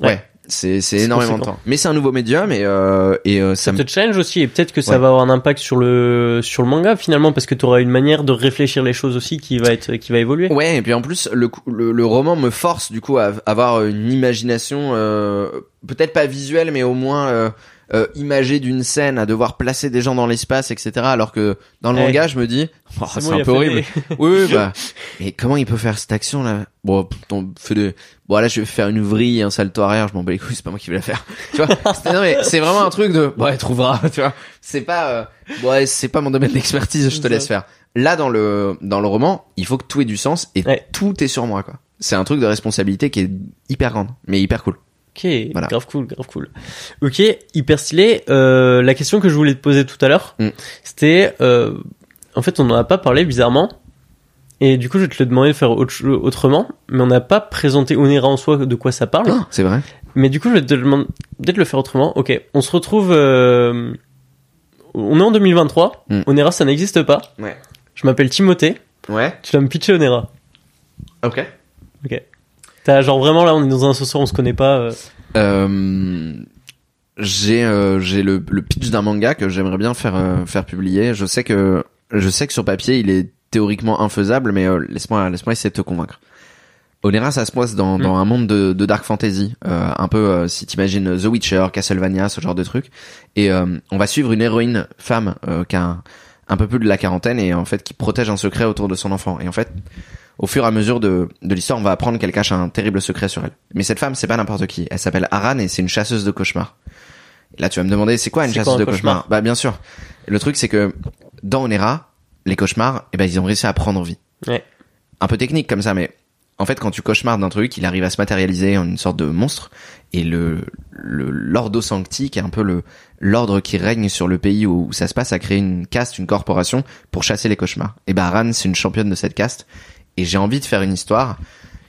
Ouais, Ouais. C'est c'est énormément de temps. Mais c'est un nouveau médium et euh, et euh, ça Ça te challenge aussi et peut-être que ça Ouais. va avoir un impact sur le sur le manga finalement parce que tu auras une manière de réfléchir les choses aussi qui va être qui va évoluer. Ouais, et puis en plus, le, le, le roman me force du coup à avoir une imagination, euh, peut-être pas visuelle, mais au moins euh, imagée d'une scène, à devoir placer des gens dans l'espace, etc. Alors que dans le Ouais. manga, je me dis, oh, C'est bon, un peu horrible. des- oui, oui, bah. Mais comment il peut faire cette action là Bon, on fait des. Bon là, je vais faire une vrille, un salto arrière. Je m'en bats les couilles, c'est pas moi qui vais la faire. Tu vois? C'était- Non mais c'est vraiment un truc de. Bon, elle trouvera. Tu vois C'est pas. Euh... Bon, ouais, c'est pas mon domaine d'expertise. Je te laisse faire. Là, dans le dans le roman, il faut que tout ait du sens et Ouais. tout est sur moi quoi. C'est un truc de responsabilité qui est hyper grande, mais hyper cool. Ok, Voilà. grave cool, grave cool. Ok, hyper stylé. Euh, la question que je voulais te poser tout à l'heure, Mm. c'était, euh, en fait, on n'en a pas parlé bizarrement, et du coup, je te le demander de faire autre- autrement, mais on n'a pas présenté Onera en soi de quoi ça parle. Ah, c'est vrai. Mais du coup, je vais te demander peut-être le faire autrement. Ok, on se retrouve. euh, On est en 2023. Mm. Onera, ça n'existe pas. Ouais. Je m'appelle Timothée. Ouais. Tu vas me pitcher Onera. Ok. Ok. T'as genre vraiment là, on est dans un association, on se connaît pas. euh, Euh, j'ai euh, j'ai le, le pitch d'un manga que j'aimerais bien faire euh, faire publier. Je sais que je sais que sur papier il est théoriquement infaisable, mais euh, laisse-moi laisse-moi essayer de te convaincre. Onera, ça se passe dans, dans un monde de, de dark fantasy, euh, un peu euh, si t'imagines The Witcher, Castlevania, ce genre de truc. Et euh, on va suivre une héroïne femme euh, qui a un, un peu plus de la quarantaine et en fait qui protège un secret autour de son enfant. Et en fait, au fur et à mesure de, de l'histoire, on va apprendre qu'elle cache un terrible secret sur elle. Mais cette femme, c'est pas n'importe qui. Elle s'appelle Aran et c'est une chasseuse de cauchemars. Et là, tu vas me demander, c'est quoi une chasseuse quoi un de cauchemar? Cauchemars Bah, bien sûr. Le truc, c'est que dans Onera, les cauchemars, eh ben, ils ont réussi à prendre vie. Ouais. Un peu technique comme ça, mais en fait, quand tu cauchemardes d'un truc, il arrive à se matérialiser en une sorte de monstre. Et le, le l'Ordo Sancti, qui est un peu le l'ordre qui règne sur le pays où, où ça se passe, a créé une caste, une corporation pour chasser les cauchemars. Et bah, Aran, c'est une championne de cette caste. Et j'ai envie de faire une histoire,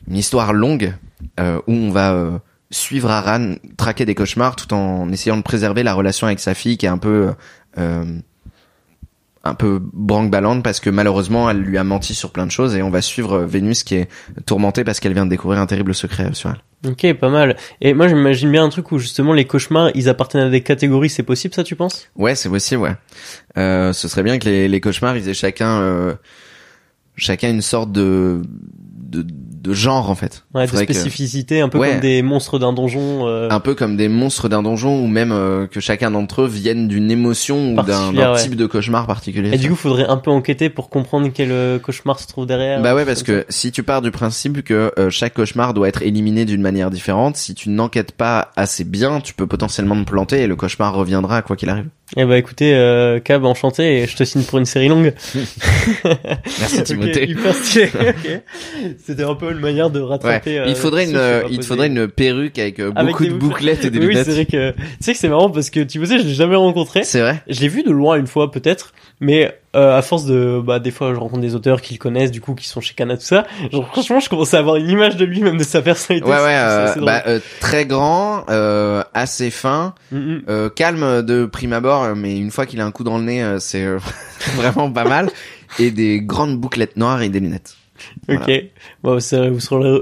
une histoire longue, euh, où on va euh, suivre Aran, traquer des cauchemars, tout en essayant de préserver la relation avec sa fille, qui est un peu euh, un peu branque-ballante parce que malheureusement elle lui a menti sur plein de choses et on va suivre Vénus qui est tourmentée parce qu'elle vient de découvrir un terrible secret sur elle. Ok, pas mal. Et moi, j'imagine bien un truc où justement les cauchemars, ils appartiennent à des catégories. C'est possible, ça, tu penses? Ouais, c'est possible, ouais. Euh, ce serait bien que les, les cauchemars ils aient chacun euh, chacun une sorte de de, de genre en fait. Ouais, de que- spécificité, un peu Ouais. comme des monstres d'un donjon. euh, un peu comme des monstres d'un donjon ou même euh, que chacun d'entre eux vienne d'une émotion ou d'un ouais. type de cauchemar particulier. Et du coup, faudrait un peu enquêter pour comprendre quel euh, cauchemar se trouve derrière. Bah ouais, parce que si tu pars du principe que euh, chaque cauchemar doit être éliminé d'une manière différente, si tu n'enquêtes pas assez bien, tu peux potentiellement te planter et le cauchemar reviendra quoi qu'il arrive. Eh bah écoutez, euh, Cab, enchanté, et je te signe pour une série longue. Merci Timothée. Hyper stylé. C'était un peu une manière de rattraper. euh, il faudrait une, euh, il faudrait une perruque avec, euh, Avec beaucoup de bouclettes et des Oui, lunettes. c'est vrai que tu sais que c'est marrant parce que tu sais, je l'ai jamais rencontré. C'est vrai. Je l'ai vu de loin une fois peut-être, Mais euh, à force de, bah, des fois, je rencontre des auteurs qui le connaissent, du coup, qui sont chez Cana, tout ça. Genre, franchement, je commence à avoir une image de lui, même de sa personnalité. Ouais, ouais, euh, bah, euh, très grand, euh, assez fin, Mm, mm. euh, calme de prime abord, mais une fois qu'il a un coup dans le nez, euh, c'est vraiment pas mal. Et des grandes bouclettes noires et des lunettes. Ok. Bon, vous, saurez,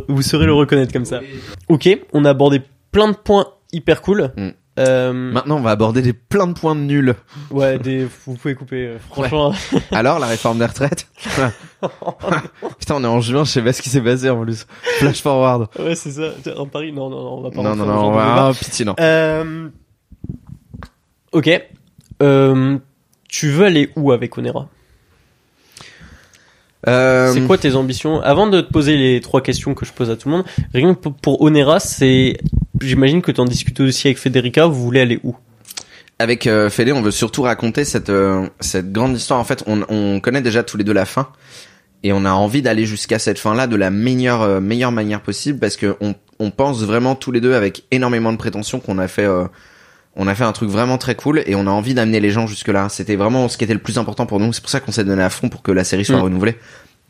vous, saurez le reconnaître comme ça. Ok, on a abordé plein de points hyper cool. Mm. Euh, Maintenant, on va aborder des plein de points de nuls. ouais, des, vous pouvez couper. euh, franchement, Alors, la réforme des retraites Putain, on est en juin, je sais pas ce qui s'est passé en plus. Flash forward. ouais, c'est ça. En Paris, non, non, non, on va pas. Non, non, non, on va... Ah, pitié, non. Euh, ok. Euh, tu veux aller où avec Onera? C'est quoi tes ambitions? Avant de te poser les trois questions que je pose à tout le monde, rien pour Onera, c'est, j'imagine que tu en discutes aussi avec Federica. Vous voulez aller où? Avec euh, Félé, on veut surtout raconter cette euh, cette grande histoire. En fait, on, on connaît déjà tous les deux la fin, et on a envie d'aller jusqu'à cette fin-là de la meilleure euh, meilleure manière possible parce que on on pense vraiment tous les deux avec énormément de prétention qu'on a fait euh, on a fait un truc vraiment très cool et on a envie d'amener les gens jusque là. C'était vraiment ce qui était le plus important pour nous. C'est pour ça qu'on s'est donné à fond pour que la série soit Mm. renouvelée.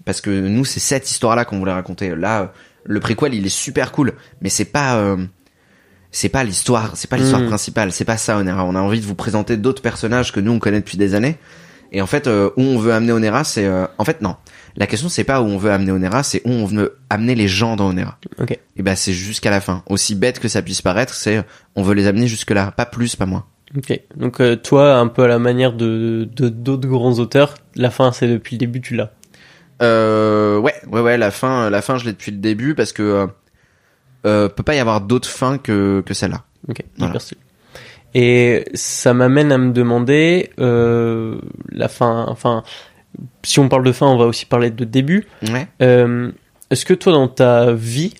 Parce que nous, c'est cette histoire-là qu'on voulait raconter. Là, le préquel, il est super cool, mais c'est pas euh, c'est pas l'histoire, c'est pas l'histoire Mm. principale, c'est pas ça Onera. On a envie de vous présenter d'autres personnages que nous on connaît depuis des années. Et en fait, euh, où on veut amener Onera, c'est euh, en fait non. La question c'est pas où on veut amener Onera, c'est où on veut amener les gens dans Onera. Ok. Et ben c'est jusqu'à la fin. Aussi bête que ça puisse paraître, c'est euh, on veut les amener jusque là, pas plus, pas moins. Ok. Donc euh, toi, un peu à la manière de de- d'autres grands auteurs, la fin, c'est depuis le début, tu l'as? Euh, ouais, ouais, ouais. La fin, la fin, je l'ai depuis le début parce que euh, euh, peut pas y avoir d'autre fin que que celle-là. Ok. Voilà. Stylé. Et ça m'amène à me demander euh, la fin. Enfin, si on parle de fin, on va aussi parler de début. Ouais. Euh, Est-ce que toi, dans ta vie,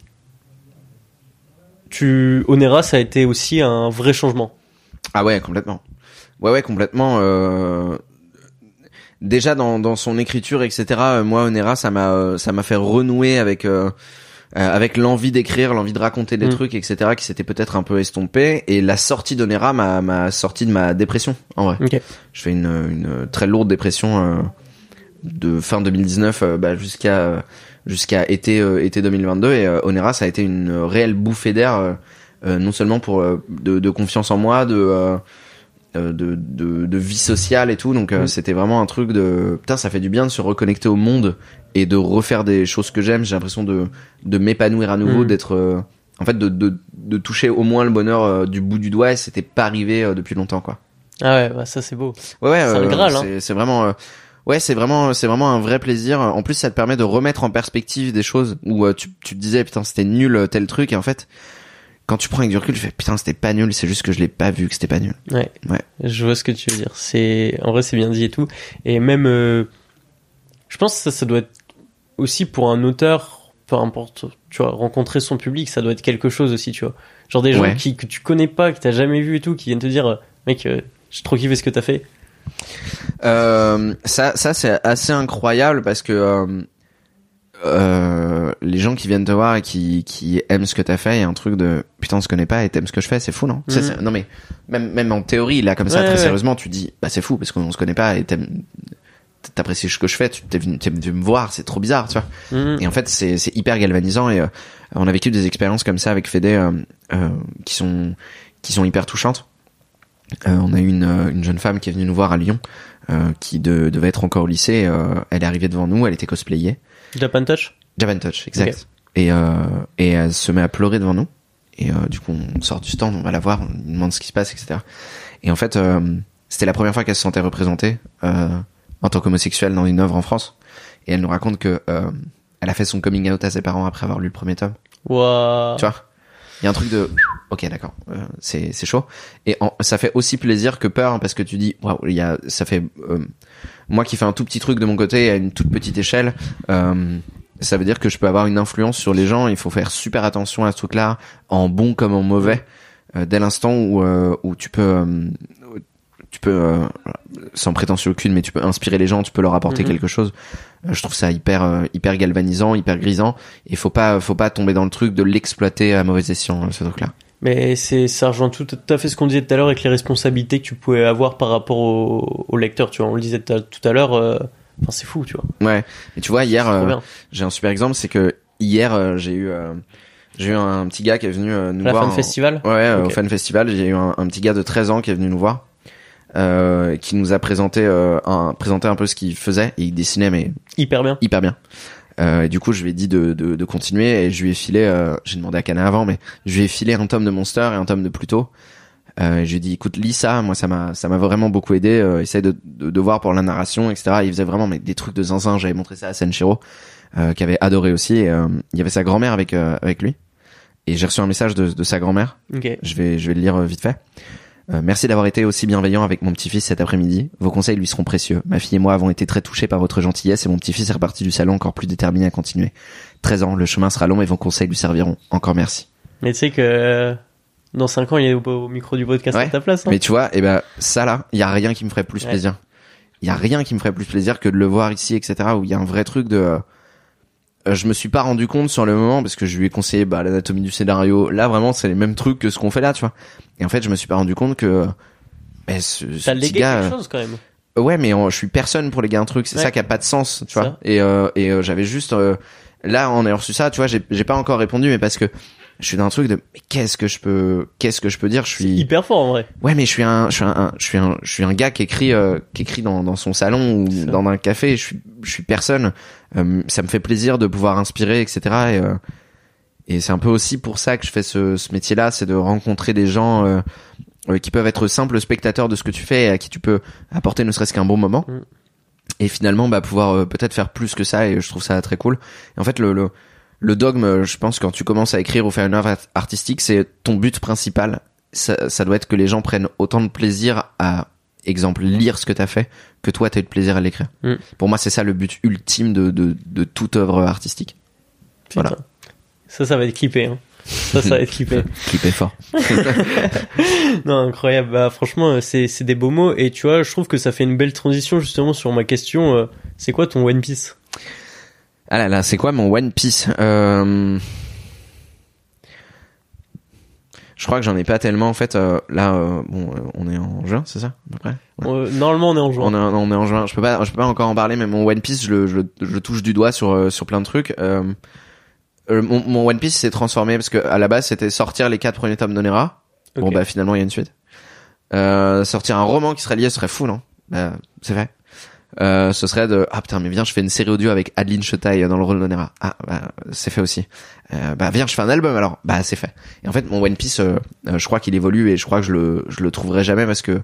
tu Onera, ça a été aussi un vrai changement? Ah ouais, complètement. Ouais, ouais, complètement. Euh... Déjà dans, dans son écriture, etc. euh, Moi, Onera, ça m'a euh, ça m'a fait renouer avec euh, avec l'envie d'écrire, l'envie de raconter des Mm. trucs, etc. Qui s'était peut-être un peu estompé. Et la sortie d'Onera m'a m'a sorti de ma dépression. En vrai, Ok. je fais une une très lourde dépression euh, de fin 2019 euh, bah, jusqu'à jusqu'à été euh, été 2022. Et euh, Onera, ça a été une réelle bouffée d'air. non seulement pour euh, de, de confiance en moi, de de, de, de vie sociale et tout. Donc euh, Mm. c'était vraiment un truc de putain, ça fait du bien de se reconnecter au monde et de refaire des choses que j'aime. J'ai l'impression de de m'épanouir à nouveau, Mm. d'être euh, en fait de, de de toucher au moins le bonheur euh, du bout du doigt. Et c'était pas arrivé euh, depuis longtemps quoi. Ah ouais, bah ça c'est beau. Ouais ouais. C'est euh, Graal, hein. c'est vraiment Ouais, c'est vraiment, c'est vraiment un vrai plaisir. En plus, ça te permet de remettre en perspective des choses où euh, tu, tu te disais putain c'était nul tel truc et en fait, quand tu prends avec du recul, tu fais putain c'était pas nul, c'est juste que je l'ai pas vu que c'était pas nul. Ouais. Ouais. Je vois ce que tu veux dire. C'est en vrai c'est bien dit et tout. Et même, euh, je pense que ça, ça doit être aussi pour un auteur, peu importe, tu vois, rencontrer son public, ça doit être quelque chose aussi, tu vois. Genre des gens qui que tu connais pas, que t'as jamais vu et tout, qui viennent te dire, euh, mec, euh, j'ai trop kiffé ce que t'as fait. Euh, ça, ça c'est assez incroyable parce que euh, les gens qui viennent te voir et qui, qui aiment ce que t'as fait, il y a un truc de putain on se connaît pas et t'aimes ce que je fais, c'est fou non? Mhm. Non mais même même en théorie là comme ça Ouais, très ouais. sérieusement tu dis bah c'est fou parce qu'on se connaît pas et t'aimes t'apprécies ce que je fais, tu t'es venu, venu me voir, c'est trop bizarre tu vois. Mhm. Et en fait, c'est c'est hyper galvanisant et euh, on a vécu des expériences comme ça avec Fédé euh, euh, qui sont qui sont hyper touchantes. Euh, on a eu une, euh, une jeune femme qui est venue nous voir à Lyon, euh, qui de- devait être encore au lycée. euh, elle est arrivée devant nous, elle était cosplayée. Japan Touch? Japan Touch, exact. Ok. Et euh, et elle se met à pleurer devant nous. Et euh, du coup, on sort du stand, on va la voir, on lui demande ce qui se passe, etc. Et en fait, euh, c'était la première fois qu'elle se sentait représentée euh, en tant qu'homosexuelle dans une œuvre en France. Et elle nous raconte que euh, elle a fait son coming out à ses parents après avoir lu le premier tome. Waouh. Tu vois? Il y a un truc de ok d'accord, euh, c'est c'est chaud. Et en- ça fait aussi plaisir que peur hein, parce que tu dis waouh il y a ça fait euh, moi qui fais un tout petit truc de mon côté à une toute petite échelle. Euh, ça veut dire que je peux avoir une influence sur les gens. Il faut faire super attention à ce truc-là, en bon comme en mauvais, euh, dès l'instant où euh, où tu peux euh, tu peux euh, sans prétention aucune, mais tu peux inspirer les gens, tu peux leur apporter Mhm. quelque chose. Euh, je trouve ça hyper euh, hyper galvanisant, hyper grisant. Et faut pas faut pas tomber dans le truc de l'exploiter à mauvais escient euh, ce truc-là. Mais c'est ça rejoint tout, tout à fait ce qu'on disait tout à l'heure avec les responsabilités que tu pouvais avoir par rapport au, au lecteur. Tu vois, on le disait tout à- l'heure. euh, Enfin, c'est fou, tu vois. Ouais. Et tu vois, hier, euh, j'ai un super exemple, c'est que hier, j'ai eu, j'ai eu un petit gars qui est venu nous La voir. de en- festival. Ouais, au. Fan Festival, j'ai eu un, un petit gars de 13 ans qui est venu nous voir, euh, qui nous a présenté, euh, un, présenté un peu ce qu'il faisait. Et il dessinait, mais Hyper bien. hyper bien. Euh, et du coup, je lui ai dit de, de, de continuer et je lui ai filé, euh, j'ai demandé à Cana avant, mais je lui ai filé un tome de Monster et un tome de Pluto. Euh, et je lui ai dit, écoute, lis ça, moi ça m'a ça m'a vraiment beaucoup aidé. Euh, essaye de, de, de voir pour la narration, etc. Il faisait vraiment mais, des trucs de zinzin. J'avais montré ça à Senshiro, euh, qui avait adoré aussi. Et, euh, il y avait sa grand-mère avec euh, avec lui. Et j'ai reçu un message de, de sa grand-mère. Ok. Je vais je vais le lire vite fait. Euh, merci d'avoir été aussi bienveillant avec mon petit-fils cet après-midi. Vos conseils lui seront précieux. Ma fille et moi avons été très touchés par votre gentillesse et mon petit-fils est reparti du salon encore plus déterminé à continuer. 13 ans, le chemin sera long et vos conseils lui serviront. Encore merci. Mais tu sais que euh, dans 5 ans, il est au, au micro du podcast Ouais. à ta place. Hein. Mais tu vois, et ben ça là, il y a rien qui me ferait plus Ouais. plaisir. Il y a rien qui me ferait plus plaisir que de le voir ici, etc. Où il y a un vrai truc de. Euh, euh, je me suis pas rendu compte sur le moment parce que je lui ai conseillé bah, l'anatomie du scénario. Là vraiment, c'est les mêmes trucs que ce qu'on fait là, tu vois. Et en fait, je me suis pas rendu compte que. bah, ce, ce petit légué gars, quelque chose quand même. euh, Ouais, mais on- je suis personne pour léguer un truc. C'est Ouais. ça qui a pas de sens, tu Ça. vois. Et, euh, et euh, j'avais juste euh, là, on a reçu ça, tu vois. J'ai j'ai pas encore répondu, mais parce que je suis dans un truc de mais qu'est-ce que je peux, qu'est-ce que je peux dire? Je suis hyper fort en vrai. ouais, mais je suis un, je suis un, un- je suis un, je suis un gars qui écrit, euh, qui écrit dans, dans son salon ou dans un café. Je suis, je suis personne. Euh, ça me fait plaisir de pouvoir inspirer, etc. Et, euh, et c'est un peu aussi pour ça que je fais ce, ce métier-là, c'est de rencontrer des gens euh, euh, qui peuvent être simples spectateurs de ce que tu fais et à qui tu peux apporter ne serait-ce qu'un bon moment. Mm. Et finalement, bah, pouvoir euh, peut-être faire plus que ça. Et je trouve ça très cool. Et en fait, le, le, le dogme, je pense, quand tu commences à écrire ou faire une œuvre art- artistique, c'est ton but principal. Ça, ça doit être que les gens prennent autant de plaisir à, exemple, lire ce que t'as fait, que toi t'as eu de plaisir à l'écrire. Mm. Pour moi, c'est ça le but ultime de, de, de toute œuvre artistique. Voilà. Ça, ça va être clippé. Hein. Ça, ça va être clippé. Clip est fort. non, incroyable. Bah, franchement, euh, c'est, c'est des beaux mots. Et tu vois, je trouve que ça fait une belle transition justement sur ma question. euh, c'est quoi ton One Piece? Ah là là, c'est quoi mon One Piece euh... Je crois que j'en ai pas tellement en fait. euh, là, euh, bon, euh, on est en juin, c'est ça à peu près. Ouais. Normalement, on est en juin. On est, on est en juin. Je peux pas, je peux pas encore en parler, mais mon One Piece, je le, je, je touche du doigt sur sur plein de trucs. Mon, mon One Piece s'est transformé parce que à la base c'était sortir les quatre premiers tomes d'Onera. Bon Ok. bah finalement il y a une suite. Sortir un roman qui serait lié serait fou non? Bah c'est fait. Euh, ce serait de ah putain mais viens je fais une série audio avec Adeline Chetaille dans le rôle d'Onera. Ah bah c'est fait aussi. Euh, bah viens je fais un album alors. Bah c'est fait. Et en fait mon One Piece euh, euh, je crois qu'il évolue et je crois que je le je le trouverai jamais parce que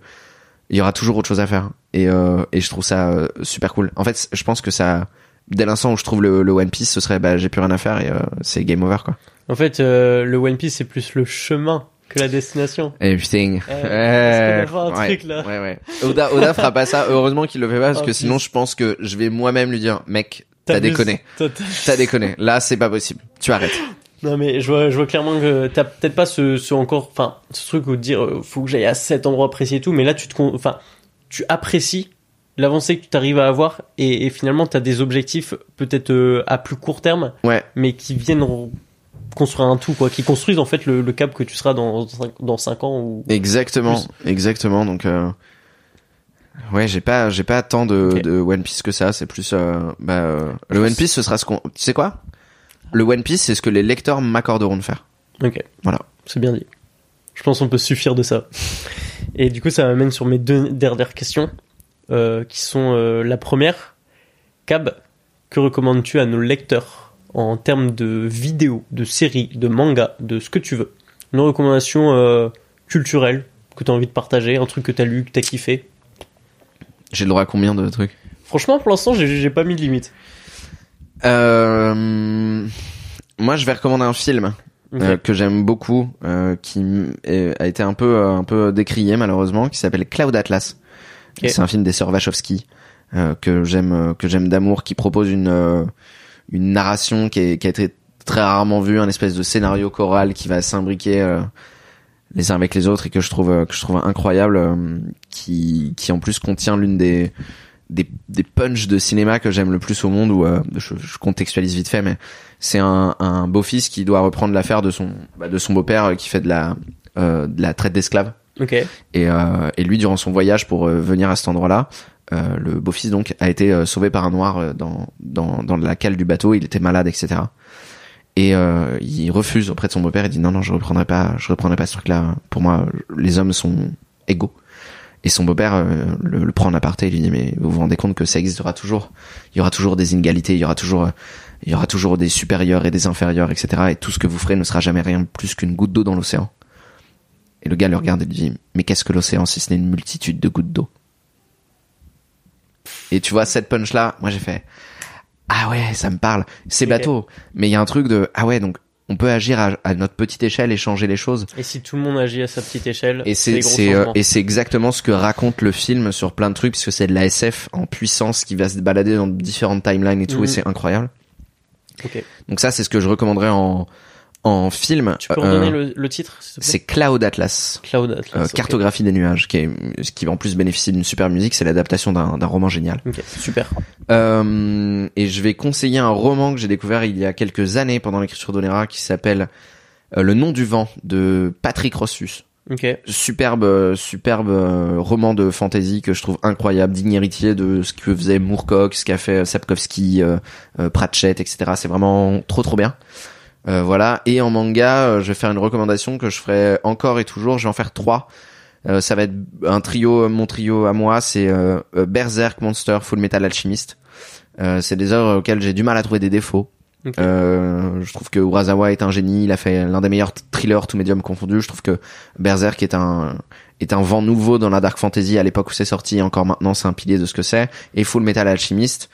il y aura toujours autre chose à faire et euh, et je trouve ça euh, super cool. En fait je pense que ça dès l'instant où je trouve le, le One Piece ce serait bah j'ai plus rien à faire et c'est game over quoi. En fait, le One Piece, c'est plus le chemin que la destination. Parce que d'avoir un ouais, truc, là. Ouais, ouais. Oda, Oda fera pas ça. Heureusement qu'il le fait pas parce Oh, que sinon je pense que je vais moi-même lui dire, mec, t'as déconné. T'as- déconné. Là, c'est pas possible. Tu arrêtes. Non mais je vois, je vois clairement que t'as peut-être pas ce, ce encore, enfin, ce truc où te dire, euh, faut que j'aille à cet endroit précis et tout, mais là tu te, enfin, tu apprécies l'avancée que tu arrives à avoir et, et finalement t'as des objectifs peut-être euh, à plus court terme, Ouais. mais qui viennent construire un tout quoi, qui construisent en fait le, le cap que tu seras dans dans cinq ans ou. Exactement. Exactement. Donc, euh... ouais, j'ai pas, j'ai pas tant de, de One Piece que ça. C'est plus, euh, bah, euh, le One Piece, ce sera ce qu'on, tu sais quoi? Le One Piece, c'est ce que les lecteurs m'accorderont de faire. Ok. Voilà. C'est bien dit. Je pense qu'on peut suffire de ça. Et du coup, ça m'amène sur mes deux dernières questions, qui sont la première. Cab, que recommandes-tu à nos lecteurs? En termes de vidéos, de séries, de mangas, de ce que tu veux Une recommandation euh, culturelle que tu as envie de partager, un truc que tu as lu, que tu as kiffé J'ai le droit à combien de trucs? Franchement, pour l'instant, j'ai pas mis de limite. Euh... Moi, je vais recommander un film. Euh, que j'aime beaucoup, euh, qui a été un peu un peu décrié malheureusement, qui s'appelle Cloud Atlas. C'est un film des sœurs Wachowski euh, que j'aime que j'aime d'amour, qui propose une une narration qui, est, qui a été très rarement vue, un espèce de scénario choral qui va s'imbriquer euh, les uns avec les autres et que je trouve euh, que je trouve incroyable, euh, qui qui en plus contient l'une des des, des punchs de cinéma que j'aime le plus au monde, où euh, je, je contextualise vite fait, mais c'est un, un beau-fils qui doit reprendre l'affaire de son, bah, de son beau-père euh, qui fait de la, euh, de la traite d'esclaves. Ok. Et, euh, et lui, durant son voyage pour euh, venir à cet endroit-là, euh, le beau-fils donc a été euh, sauvé par un noir euh, dans, dans, dans la cale du bateau. Il était malade, etc. Et euh, il refuse auprès de son beau-père. Il dit non, non, je reprendrai pas, je reprendrai pas ce truc-là. Pour moi, les hommes sont égaux. Et son beau-père euh, le, le prend en aparté. Il lui dit mais vous vous rendez compte que ça existera toujours. Il y aura toujours des inégalités. Il y aura toujours, il y aura toujours des supérieurs et des inférieurs, etc. Et tout ce que vous ferez ne sera jamais rien plus qu'une goutte d'eau dans l'océan. Et le gars le regarde et lui dit mais qu'est-ce que l'océan si ce n'est une multitude de gouttes d'eau? Et tu vois cette punch là, moi j'ai fait ah ouais ça me parle. C'est bateau, mais il y a un truc de ah ouais donc on peut agir à, à notre petite échelle et changer les choses. Et si tout le monde agit à sa petite échelle, Et c'est euh, et c'est exactement ce que raconte le film sur plein de trucs puisque c'est de la SF en puissance qui va se balader dans différentes timelines et tout Mhm. et c'est incroyable. Ok. Donc ça c'est ce que je recommanderais en en film. Tu peux Euh, redonner le, le titre C'est Cloud Atlas. Cloud Atlas. Euh, ok. cartographie des nuages, qui est, ce qui en plus bénéficie d'une super musique, c'est l'adaptation d'un roman génial. Ok, super. Euh, et je vais conseiller un roman que j'ai découvert il y a quelques années pendant l'écriture d'Onera qui s'appelle euh, Le nom du vent de Patrick Rossus. Ok. Superbe, euh, superbe euh, roman de fantasy que je trouve incroyable, digne héritier de ce que faisait Moorcock, ce qu'a fait Sapkowski, euh, euh, Pratchett, etc. C'est vraiment trop trop bien. Euh, voilà. Et en manga, euh, je vais faire une recommandation que je ferai encore et toujours. Je vais en faire trois. Euh, ça va être un trio, mon trio à moi, c'est euh, euh, Berserk, Monster, Full Metal Alchemist. Euh, c'est des œuvres auxquelles j'ai du mal à trouver des défauts. Euh, je trouve que Urasawa est un génie. Il a fait l'un des meilleurs thrillers, tout médium confondu. Je trouve que Berserk est un est un vent nouveau dans la dark fantasy à l'époque où c'est sorti. Et encore maintenant, c'est un pilier de ce que c'est. Et Full Metal Alchemist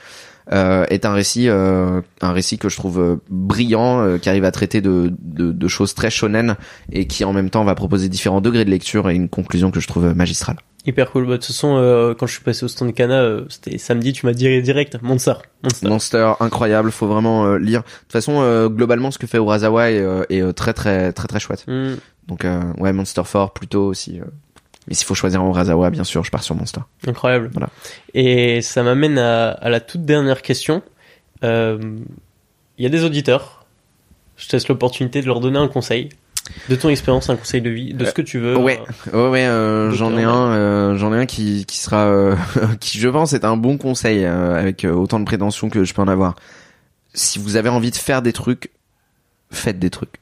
euh, est un récit euh, un récit que je trouve euh, brillant, euh, qui arrive à traiter de, de de choses très shonen et qui en même temps va proposer différents degrés de lecture et une conclusion que je trouve magistrale. Hyper cool. Bah, de toute façon, euh, quand je suis passé au stand Kana, euh, c'était samedi, tu m'as dit direct, Monster. Monster. Monster incroyable, faut vraiment euh, lire. De toute façon, euh, globalement, ce que fait Urasawa est, euh, est euh, très très très très chouette. Hmm, Donc euh, ouais, Monster Fort plutôt aussi. Euh. Mais s'il faut choisir Urasawa, bien sûr, je pars sur Monster. incroyable. Voilà. Et ça m'amène à, à la toute dernière question. Euh, Il y a des auditeurs. Je te laisse l'opportunité de leur donner un conseil. De ton expérience, un conseil de vie, de ce que tu veux. Ouais, ouais, ouais. euh, j'en ai un, euh, j'en ai un qui qui sera, euh, qui je pense est un bon conseil euh, avec euh, autant de prétention que je peux en avoir. Si vous avez envie de faire des trucs, faites des trucs.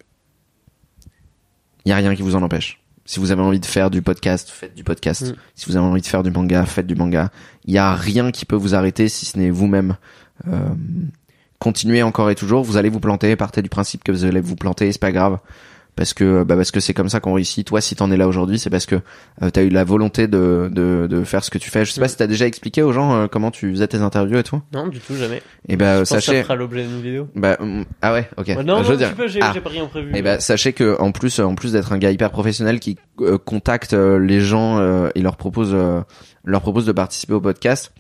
Il y a rien qui vous en empêche. Si vous avez envie de faire du podcast, faites du podcast. Mm. Si vous avez envie de faire du manga, faites du manga. Il y a rien qui peut vous arrêter si ce n'est vous-même. Euh, continuez encore et toujours. Vous allez vous planter. Partez du principe que vous allez vous planter. C'est pas grave parce que bah parce que c'est comme ça qu'on réussit. Toi, si t'en es là aujourd'hui, c'est parce que euh, t'as eu la volonté de, de de faire ce que tu fais. Je sais pas Mm. si t'as déjà expliqué aux gens euh, comment tu faisais tes interviews et tout. Non, du tout, jamais. Et bah pense que ça sachez. fera l'objet d'une vidéo. Bah hum, ah ouais, ok. Ouais, non, je veux dire. j'ai ah. j'ai pas rien prévu. Et bah sachez que en plus en plus d'être un gars hyper professionnel qui euh, contacte euh, les gens euh, et leur propose euh, leur propose de participer au podcast.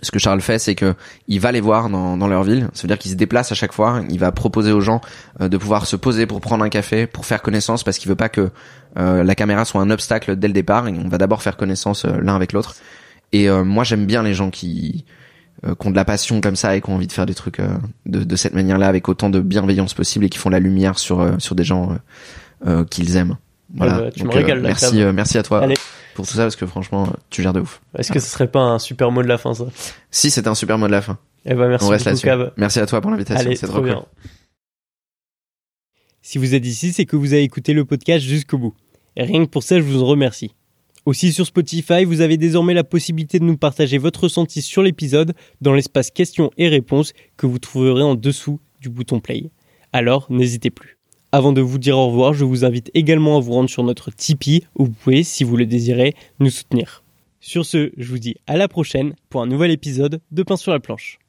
Ce que Charles fait, c'est que il va les voir dans, dans leur ville. Ça veut dire qu'il se déplace à chaque fois. Il va proposer aux gens euh, de pouvoir se poser pour prendre un café, pour faire connaissance, parce qu'il veut pas que euh, la caméra soit un obstacle dès le départ. Et on va d'abord faire connaissance euh, l'un avec l'autre. Et euh, moi, j'aime bien les gens qui euh, qui ont de la passion comme ça et qui ont envie de faire des trucs euh, de, de cette manière-là avec autant de bienveillance possible et qui font la lumière sur euh, sur des gens qu'ils aiment. Voilà. bah, tu Donc, me régales, merci, euh, merci à toi Allez. Pour tout ça parce que franchement, tu gères de ouf. Est-ce que ce serait pas un super mot de la fin, ça? Si c'était un super mot de la fin. Eh ben, merci On reste beaucoup. Cab. Merci à toi pour l'invitation. C'est trop trop cool. bien. Si vous êtes ici, c'est que vous avez écouté le podcast jusqu'au bout. Et rien que pour ça, je vous en remercie. Aussi sur Spotify, vous avez désormais la possibilité de nous partager votre ressenti sur l'épisode dans l'espace questions et réponses que vous trouverez en dessous du bouton play. Alors, n'hésitez plus. Avant de vous dire au revoir, je vous invite également à vous rendre sur notre Tipeee où vous pouvez, si vous le désirez, nous soutenir. Sur ce, je vous dis à la prochaine pour un nouvel épisode de Pain sur la planche.